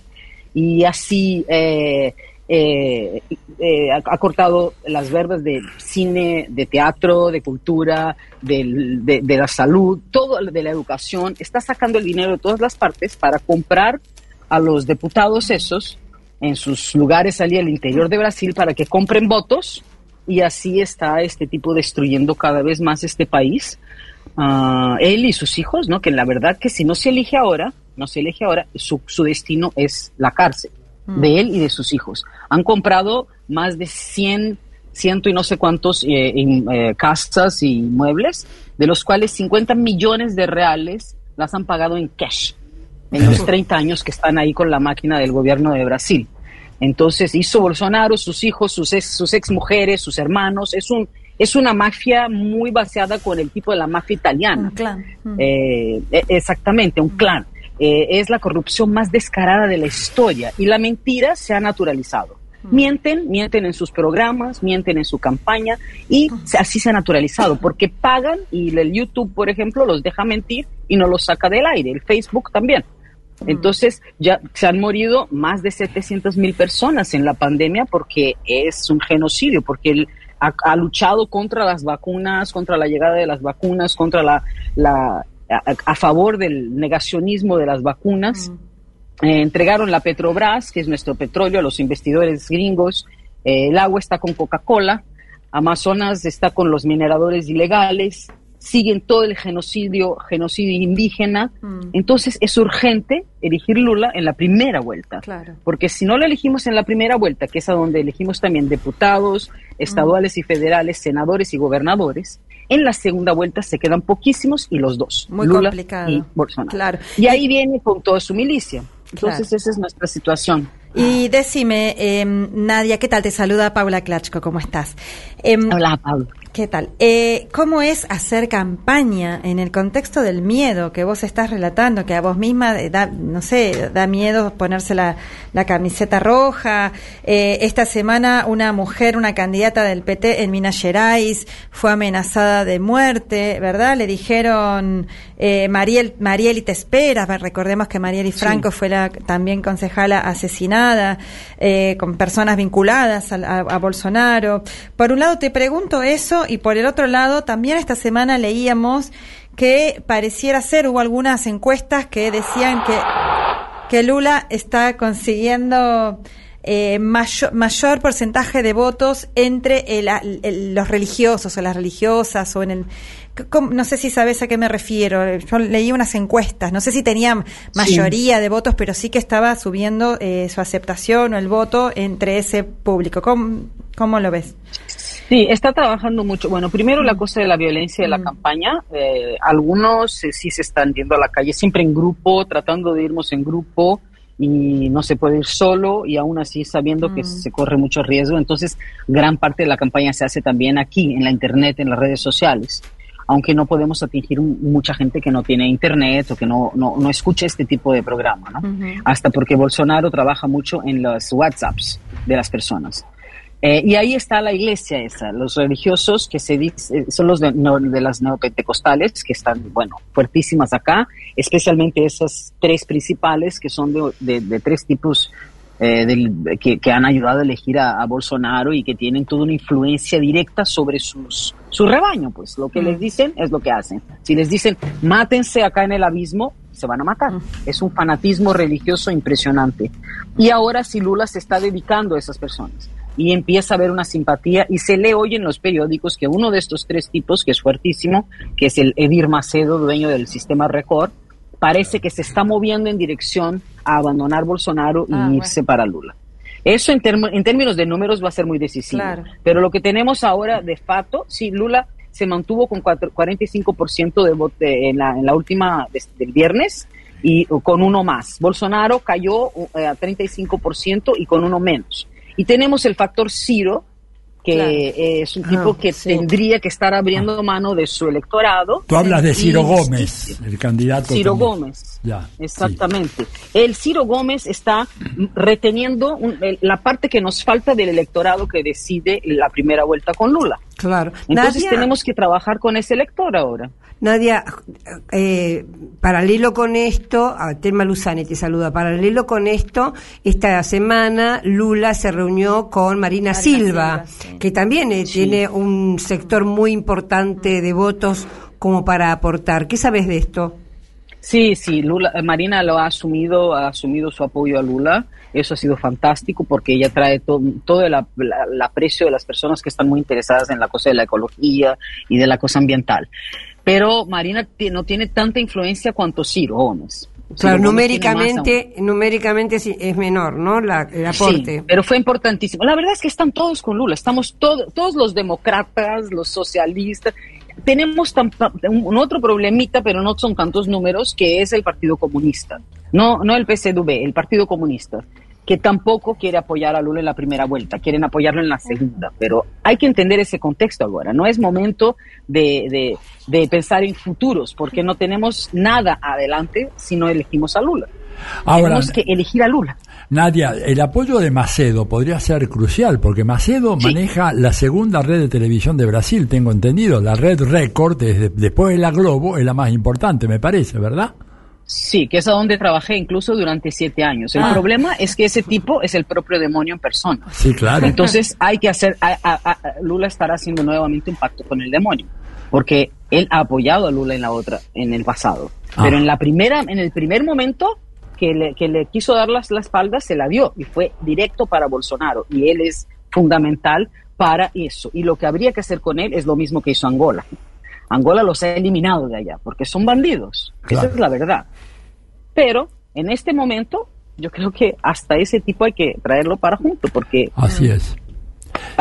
y así eh, eh, eh, ha, cortado las verbas de cine, de teatro, de cultura, de, la salud, todo de la educación. Está sacando el dinero de todas las partes para comprar a los diputados esos en sus lugares allí al interior de Brasil para que compren votos y así está este tipo destruyendo cada vez más este país. Ah, él y sus hijos, ¿no? Que la verdad que si no se elige ahora, no se elige ahora, su, su destino es la cárcel mm. de él y de sus hijos. Han comprado más de 100, ciento y no sé cuántos eh, eh, casas y muebles, de los cuales 50 millones de reales las han pagado en cash en los 30 años que están ahí con la máquina del gobierno de Brasil. Entonces hizo Bolsonaro, sus hijos, sus ex, sus ex mujeres, sus hermanos. Es un es una mafia muy baseada con el tipo de la mafia italiana. Un clan. Eh, e, exactamente, un clan. Eh, es la corrupción más descarada de la historia y la mentira se ha naturalizado. Mienten, mienten en sus programas, mienten en su campaña y así se ha naturalizado porque pagan y el YouTube, por ejemplo, los deja mentir y no los saca del aire, el Facebook también. Entonces, ya se han morido más de 700 mil personas en la pandemia porque es un genocidio, porque él ha, luchado contra las vacunas, contra la llegada de las vacunas, contra la, la a, favor del negacionismo de las vacunas. Eh, entregaron la Petrobras, que es nuestro petróleo, a los investigadores gringos. Eh, el agua está con Coca-Cola. Amazonas está con los mineradores ilegales siguen todo el genocidio, genocidio indígena. Mm. Entonces es urgente elegir Lula en la primera vuelta. Porque si no lo elegimos en la primera vuelta, que es a donde elegimos también diputados, estaduales y federales, senadores y gobernadores, en la segunda vuelta se quedan poquísimos y los dos, Muy Lula complicado. y Bolsonaro. Claro. Y ahí viene con toda su milicia. Entonces esa es nuestra situación. Y decime, em, Nadia, ¿qué tal? Te saluda Paula Klachko, ¿cómo estás? Em, Hola, Paula. ¿Qué tal? Eh, ¿Cómo es hacer campaña en el contexto del miedo que vos estás relatando, que a vos misma da, no sé, da miedo ponerse la, camiseta roja? Eh, esta semana una mujer, una candidata del PT en Minas Gerais, fue amenazada de muerte, ¿verdad? Le dijeron, eh, Mariel, Marieli te esperas, recordemos que Marieli Franco fue la también concejala asesinada, eh, con personas vinculadas a Bolsonaro. Por un lado te pregunto eso, y por el otro lado, también esta semana leíamos que pareciera ser, hubo algunas encuestas que decían que, que Lula está consiguiendo eh, mayor, mayor, porcentaje de votos entre los religiosos o las religiosas o en el... No sé si sabes a qué me refiero. Yo leí unas encuestas. No sé si tenía mayoría de votos, pero sí que estaba subiendo eh, su aceptación o el voto entre ese público. ¿Cómo, cómo lo ves? Sí, está trabajando mucho. Bueno, primero la mm. cosa de la violencia de la mm. campaña. Eh, algunos eh, sí se están yendo a la calle, siempre en grupo, tratando de irnos en grupo y no se puede ir solo y aún así sabiendo que mm. se corre mucho riesgo. Entonces, gran parte de la campaña se hace también aquí, en la Internet, en las redes sociales. Aunque no podemos atingir mucha gente que no tiene internet o que no, no, no escucha este tipo de programa, ¿no? Hasta porque Bolsonaro trabaja mucho en los WhatsApps de las personas. Eh, y ahí está la iglesia esa, los religiosos que se dice, son los de, las neopentecostales, que están, bueno, fuertísimas acá, especialmente esas tres principales que son de, tres tipos eh, que, han ayudado a elegir a, Bolsonaro y que tienen toda una influencia directa sobre sus, su rebaño, pues lo que les mm. dicen es lo que hacen. Si les dicen, mátense acá en el abismo, se van a matar. Mm. Es un fanatismo religioso impresionante. Y ahora si Lula se está dedicando a esas personas y empieza a haber una simpatía y se lee hoy en los periódicos que uno de estos tres tipos, que es fuertísimo, que es el Edir Macedo, dueño del sistema Record, parece que se está moviendo en dirección a abandonar Bolsonaro y ah, irse para Lula. Eso en, en, términos de números va a ser muy decisivo. Pero lo que tenemos ahora de facto, sí, Lula se mantuvo con 45% de voto en la, en la última del viernes y con uno más. Bolsonaro cayó uh, a 35% y con uno menos. Y tenemos el factor Ciro, que Claro. es un tipo Ah, que sí. tendría que estar abriendo mano de su electorado. Tú hablas de Y- Ciro Gómez, el candidato. Ciro también. Gómez. Ya. Exactamente. El Ciro Gómez está reteniendo un- el- la parte que nos falta del electorado que decide la primera vuelta con Lula. Claro. Entonces Nadia- tenemos que trabajar con ese elector ahora. Nadia, eh, paralelo con esto, a Telma Luzani te saluda, paralelo con esto, esta semana Lula se reunió con Marina, Silva, que también eh, tiene un sector muy importante de votos como para aportar. ¿Qué sabes de esto? Sí, sí, Lula, eh, Marina lo ha asumido, ha asumido su apoyo a Lula. Eso ha sido fantástico porque ella trae to- todo el, aprecio de las personas que están muy interesadas en la cosa de la ecología y de la cosa ambiental. Pero Marina no tiene tanta influencia cuanto Ciro Gómez. Claro, numéricamente, numéricamente sí, es menor, ¿no? La- el aporte. Sí, pero fue importantísimo. La verdad es que están todos con Lula. Estamos todo- todos los demócratas, los socialistas. Tenemos un, un otro problemita, pero no son tantos números, que es el Partido Comunista. No, no el PCDB, el Partido Comunista, que tampoco quiere apoyar a Lula en la primera vuelta, quieren apoyarlo en la segunda. Pero hay que entender ese contexto ahora. No es momento de, de- de pensar en futuros, porque no tenemos nada adelante si no elegimos a Lula. Ahora, Tenemos que elegir a Lula. Nadia, el apoyo de Macedo podría ser crucial, porque Macedo maneja la segunda red de televisión de Brasil, tengo entendido. La red Record, desde- después de la Globo, es la más importante, me parece, ¿verdad? Sí, que es a donde trabajé incluso durante siete años. El Ah. problema es que ese tipo es el propio demonio en persona. Sí, claro. Entonces hay que hacer, a- a- a- Lula estará haciendo nuevamente un pacto con el demonio, porque él ha apoyado a Lula en la otra, en el pasado. Ah. Pero en la primera, en el primer momento que le, que le quiso dar las, la espalda, se la dio y fue directo para Bolsonaro. Y él es fundamental para eso. Y lo que habría que hacer con él es lo mismo que hizo Angola. Angola los ha eliminado de allá, porque son bandidos. Esa es la verdad. Pero en este momento, yo creo que hasta ese tipo hay que traerlo para junto, porque Así es.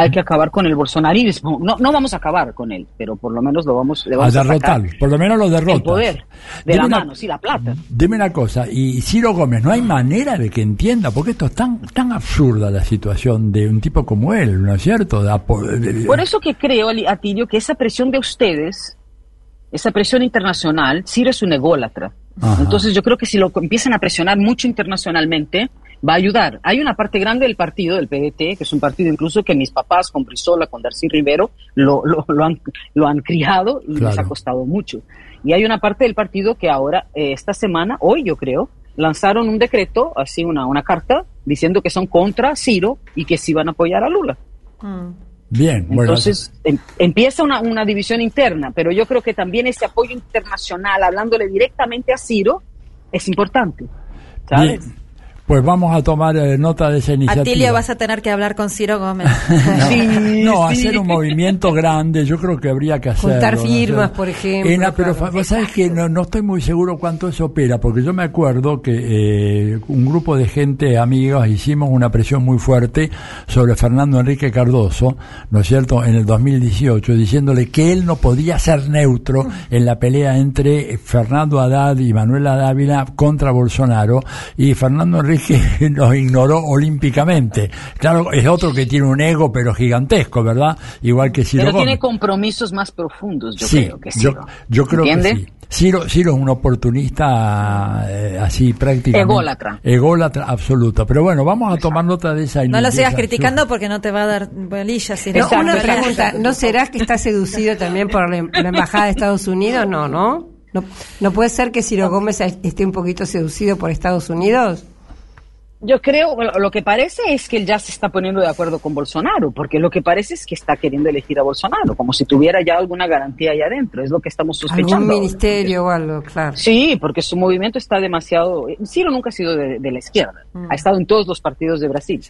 Hay que acabar con el bolsonarismo. No, no vamos a acabar con él, pero por lo menos lo vamos, le A vamos a, derrotar, por lo menos lo derrota. el poder de Dime la una- mano, sí, la plata. Dime una cosa, y Ciro Gómez, ¿no hay manera de que entienda? Porque esto es tan, tan absurda la situación de un tipo como él, ¿no es cierto? De apo- de- Por eso que creo, Atilio, que esa presión de ustedes, esa presión internacional, Ciro es un ególatra. Ajá. Entonces yo creo que si lo empiezan a presionar mucho internacionalmente, va a ayudar. Hay una parte grande del partido, del PDT, que es un partido incluso que mis papás con Brizola, con Darcy Rivero, lo, lo, lo han, lo han criado y les ha costado mucho. Y hay una parte del partido que ahora, eh, esta semana, hoy yo creo, lanzaron un decreto, así una, una carta, diciendo que son contra Ciro y que sí van a apoyar a Lula. Bien, bueno, Entonces em- empieza una, una división interna, pero yo creo que también ese apoyo internacional, hablándole directamente a Ciro, es importante. ¿sabes? bien. Pues vamos a tomar eh, nota de esa iniciativa. Atilio, vas a tener que hablar con Ciro Gómez. no, hacer un movimiento grande, yo creo que habría que hacerlo. Juntar firmas, Hacer- por ejemplo, pero claro. sabés que no, no estoy muy seguro cuánto eso opera, porque yo me acuerdo que eh, un grupo de gente, amigos, hicimos una presión muy fuerte sobre Fernando Enrique Cardoso, ¿no es cierto?, en el 2018, diciéndole que él no podía ser neutro en la pelea entre Fernando Haddad y Manuela Dávila contra Bolsonaro, y Fernando Enrique nos ignoró olímpicamente. Claro, es otro que tiene un ego, pero gigantesco, ¿verdad? Igual que Ciro Pero Gómez. tiene compromisos más profundos, yo sí, creo que yo, Ciro. yo creo ¿Entiende? que sí. Ciro, Ciro es un oportunista eh, así prácticamente. Ególatra. Ególatra absoluto. Pero bueno, vamos a tomar nota de esa No lo sigas criticando porque no te va a dar bolilla. Ciro. No, una pregunta, ¿no será que está seducido también por la, la Embajada de Estados Unidos? No, ¿no? ¿no? ¿No puede ser que Ciro Gómez esté un poquito seducido por Estados Unidos? Yo creo, bueno, lo que parece es que él ya se está poniendo de acuerdo con Bolsonaro, porque lo que parece es que está queriendo elegir a Bolsonaro, como si tuviera ya alguna garantía ahí adentro, es lo que estamos sospechando. Algún ministerio o algo, claro. Sí, porque su movimiento está demasiado... Ciro nunca ha sido de, de la izquierda, ha estado en todos los partidos de Brasil.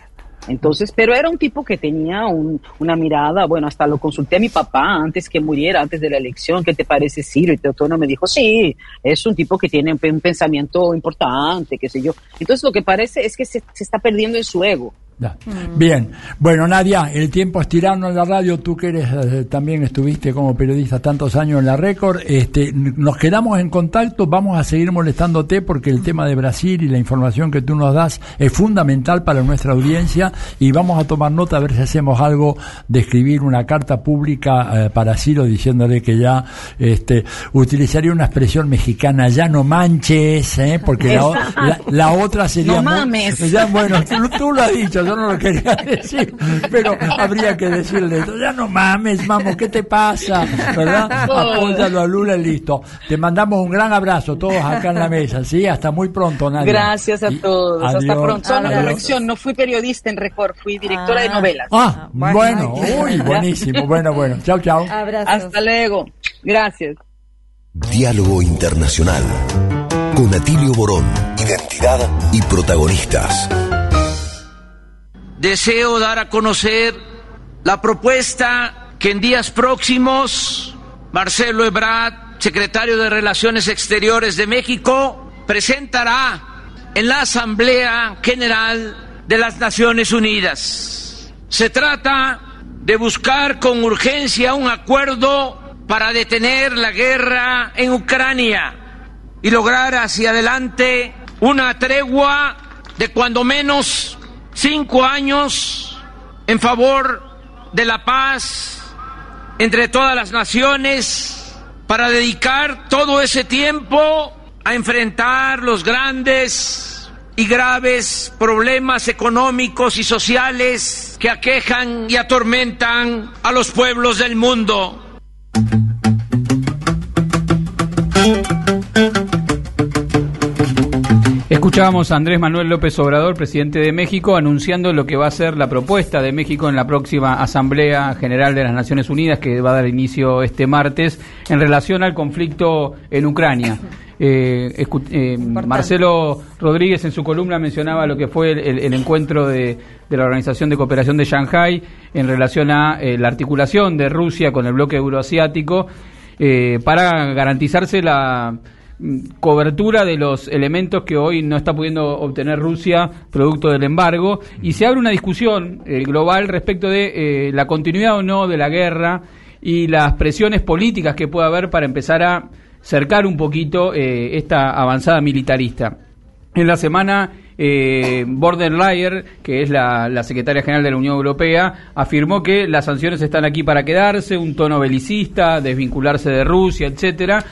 Entonces, pero era un tipo que tenía un- una mirada, bueno, hasta lo consulté a mi papá antes que muriera, antes de la elección, ¿qué te parece Ciro? Y Teotono me dijo, sí, es un tipo que tiene un, pe- un pensamiento importante, qué sé yo. Entonces lo que parece es que se, se está perdiendo en su ego. Ya. Bien, bueno Nadia, el tiempo es tirano en la radio, tú que eres eh, también estuviste como periodista tantos años en la récord, este, nos quedamos en contacto, vamos a seguir molestándote porque el tema de Brasil y la información que tú nos das es fundamental para nuestra audiencia y vamos a tomar nota a ver si hacemos algo de escribir una carta pública eh, para Ciro diciéndole que ya este, utilizaría una expresión mexicana, ya no manches, ¿eh? porque la, la- la otra sería... No muy- mames. ya, bueno, tú, tú lo has dicho, yo no lo quería decir, pero habría que decirle. Ya no mames, mamo, ¿qué te pasa? ¿Verdad? Apóyalo a Lula y listo. Te mandamos un gran abrazo, todos acá en la mesa, ¿sí? Hasta muy pronto, Nadia. Gracias a Y- todos. Hasta adiós. pronto. Solo una Adiós. corrección, no fui periodista en Record, fui directora de novelas. Ah, bueno, uy, buenísimo. Bueno, bueno. Chao, chao. Hasta luego. Gracias. Diálogo Internacional. Con Atilio Borón. Identidad y protagonistas. Deseo dar a conocer la propuesta que en días próximos Marcelo Ebrard, secretario de Relaciones Exteriores de México, presentará en la Asamblea General de las Naciones Unidas. Se trata de buscar con urgencia un acuerdo para detener la guerra en Ucrania y lograr hacia adelante una tregua de cuando menos cinco años en favor de la paz entre todas las naciones para dedicar todo ese tiempo a enfrentar los grandes y graves problemas económicos y sociales que aquejan y atormentan a los pueblos del mundo. Escuchábamos a Andrés Manuel López Obrador, presidente de México, anunciando lo que va a ser la propuesta de México en la próxima Asamblea General de las Naciones Unidas, que va a dar inicio este martes, en relación al conflicto en Ucrania. Eh, eh, Marcelo Rodríguez en su columna mencionaba lo que fue el, el- el encuentro de, de la Organización de Cooperación de Shanghái en relación a eh, la articulación de Rusia con el bloque euroasiático eh, para garantizarse la cobertura de los elementos que hoy no está pudiendo obtener Rusia producto del embargo y se abre una discusión eh, global respecto de eh, la continuidad o no de la guerra y las presiones políticas que puede haber para empezar a cercar un poquito eh, esta avanzada militarista. En la semana, eh, Leyer, que es la, la secretaria general de la Unión Europea, afirmó que las sanciones están aquí para quedarse, un tono belicista, desvincularse de Rusia, etcétera.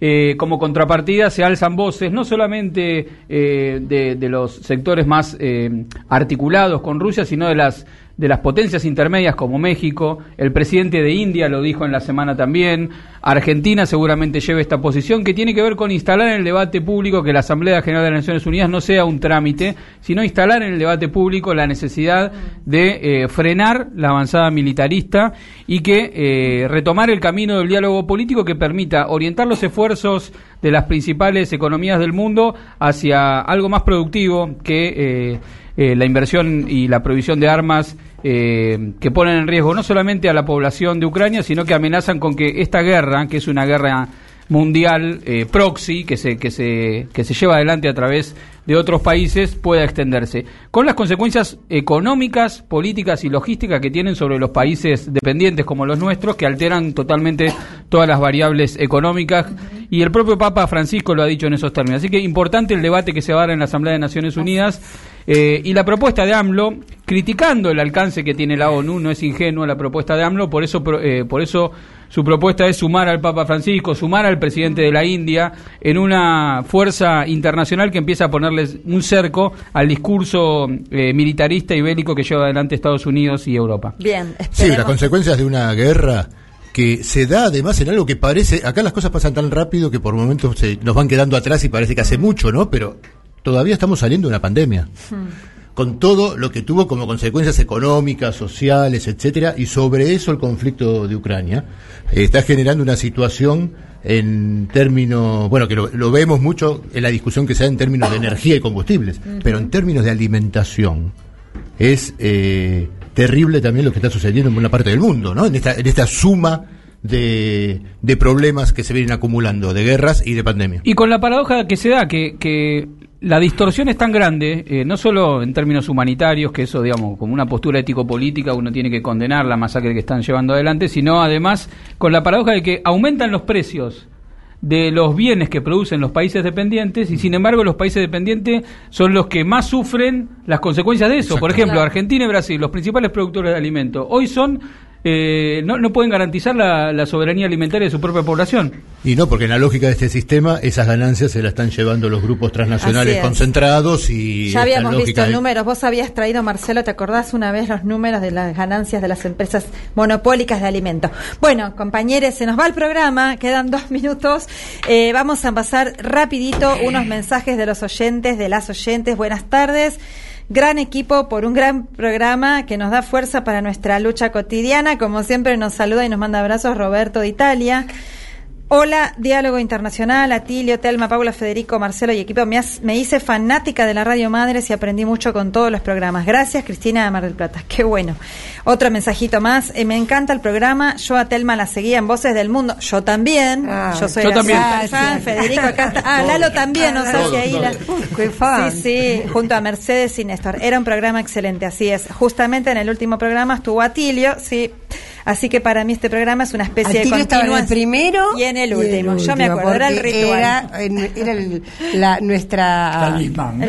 Eh, como contrapartida se alzan voces no solamente eh, de, de los sectores más eh, articulados con Rusia, sino de las de las potencias intermedias como México, el presidente de India lo dijo en la semana también, Argentina seguramente lleva esta posición que tiene que ver con instalar en el debate público que la Asamblea General de las Naciones Unidas no sea un trámite, sino instalar en el debate público la necesidad de eh, frenar la avanzada militarista y que eh, retomar el camino del diálogo político que permita orientar los esfuerzos de las principales economías del mundo hacia algo más productivo que eh, la inversión y la provisión de armas eh, que ponen en riesgo no solamente a la población de Ucrania, sino que amenazan con que esta guerra, que es una guerra mundial eh, proxy que se, que, se, que se lleva adelante a través de otros países pueda extenderse, con las consecuencias económicas, políticas y logísticas que tienen sobre los países dependientes como los nuestros, que alteran totalmente todas las variables económicas, y el propio Papa Francisco lo ha dicho en esos términos. Así que importante el debate que se va a dar en la Asamblea de Naciones Unidas, eh, y la propuesta de AMLO, criticando el alcance que tiene la ONU, no es ingenua la propuesta de AMLO, por eso, eh, por eso su propuesta es sumar al Papa Francisco, sumar al presidente de la India en una fuerza internacional que empieza a ponerles un cerco al discurso eh, militarista y bélico que lleva adelante Estados Unidos y Europa. Bien, Sí, las consecuencias de una guerra que se da además en algo que parece, acá las cosas pasan tan rápido que por momentos se, nos van quedando atrás y parece que hace mucho, ¿no? Pero todavía estamos saliendo de una pandemia. Con todo lo que tuvo como consecuencias económicas, sociales, etcétera, y sobre eso el conflicto de Ucrania eh, está generando una situación en términos, bueno, que lo, lo vemos mucho en la discusión que se da en términos de energía y combustibles, pero en términos de alimentación, es eh, terrible también lo que está sucediendo en buena parte del mundo, ¿no? En esta, en esta suma de, de problemas que se vienen acumulando, de guerras y de pandemia. Y con la paradoja que se da, que, que la distorsión es tan grande, eh, no solo en términos humanitarios, que eso, digamos, como una postura ético-política, uno tiene que condenar la masacre que están llevando adelante, sino además con la paradoja de que aumentan los precios de los bienes que producen los países dependientes y sin embargo los países dependientes son los que más sufren las consecuencias de eso. Por ejemplo, Argentina y Brasil, los principales productores de alimentos, hoy son eh, no, no pueden garantizar la, soberanía alimentaria de su propia población. Y no, porque en la lógica de este sistema, esas ganancias se las están llevando los grupos transnacionales concentrados y... Ya habíamos visto números, vos habías traído, Marcelo, ¿te acordás una vez los números de las ganancias de las empresas monopólicas de alimentos? Bueno, compañeros, se nos va el programa, quedan dos minutos, eh, vamos a pasar rapidito unos mensajes de los oyentes, de las oyentes, buenas tardes gran equipo por un gran programa que nos da fuerza para nuestra lucha cotidiana. Como siempre nos saluda y nos manda abrazos Roberto de Italia. Hola, Diálogo Internacional, Atilio, Telma, Paula, Federico, Marcelo y equipo. Me, hice fanática de la Radio Madres y aprendí mucho con todos los programas. Gracias, Cristina de Mar del Plata. Qué bueno. Otro mensajito más. Eh, me encanta el programa. Yo a Telma la seguía en Voces del Mundo. Yo también. Ah, yo soy yo también. Federico acá está. Ah, Lalo también, no sé si ahí. Sí, sí, junto a Mercedes y Néstor. Era un programa excelente, así es. Justamente en el último programa estuvo Atilio, sí. Así que para mí este programa es una especie de continuación. en el primero y en el último. Yo me acuerdo, era el ritual. Era, el, la, nuestra... Talismán.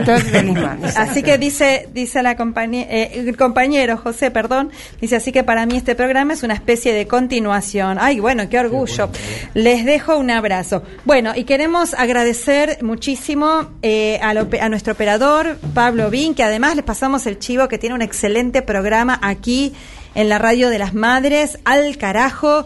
así que dice dice la eh, el compañero José, perdón, dice así que para mí este programa es una especie de continuación. Ay, bueno, qué orgullo. Les dejo un abrazo. Bueno, y queremos agradecer muchísimo eh, a, a nuestro operador, Pablo Vin, que además les pasamos el chivo, que tiene un excelente programa aquí en la radio de las madres, al carajo,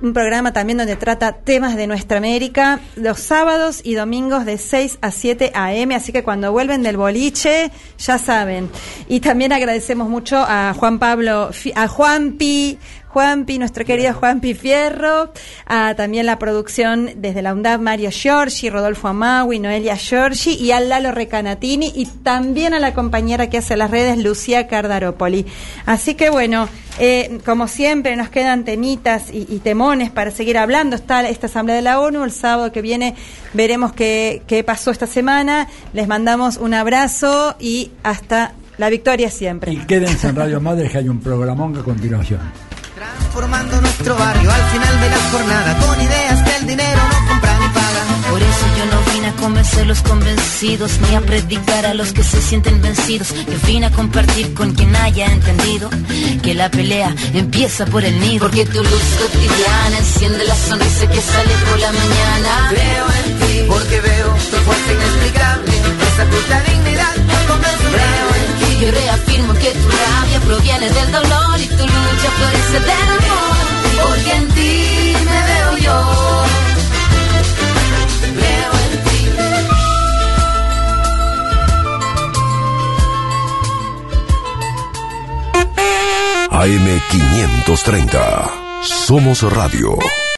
un programa también donde trata temas de nuestra América, los sábados y domingos de 6 a 7 a.m., así que cuando vuelven del boliche, ya saben. Y también agradecemos mucho a Juan Pablo, a Juanpi, Juanpi, nuestro querido Juanpi Fierro, a también la producción desde la UNDAV Mario Giorgi, Rodolfo Amawi, Noelia Giorgi y a Lalo Recanatini y también a la compañera que hace las redes, Lucía Cardaropoli. Así que bueno, eh, como siempre nos quedan temitas y, temones para seguir hablando. Está esta Asamblea de la ONU, el sábado que viene veremos qué, qué pasó esta semana. Les mandamos un abrazo y hasta la victoria siempre. Y quédense en Radio Madre que hay un programón a continuación transformando nuestro barrio al final de la jornada con ideas que el dinero no compra ni paga. Por eso yo no vine a convencer los convencidos ni a predicar a los que se sienten vencidos. Yo vine a compartir con quien haya entendido que la pelea empieza por el nido. Porque tu luz cotidiana enciende la sonrisa que sale por la mañana. Creo en ti porque veo tu fuerza inexplicable, esa puta dignidad. Yo reafirmo que tu rabia proviene del dolor y tu lucha florece del amor. Porque en ti me veo yo. Creo en ti. AM530. Somos Radio.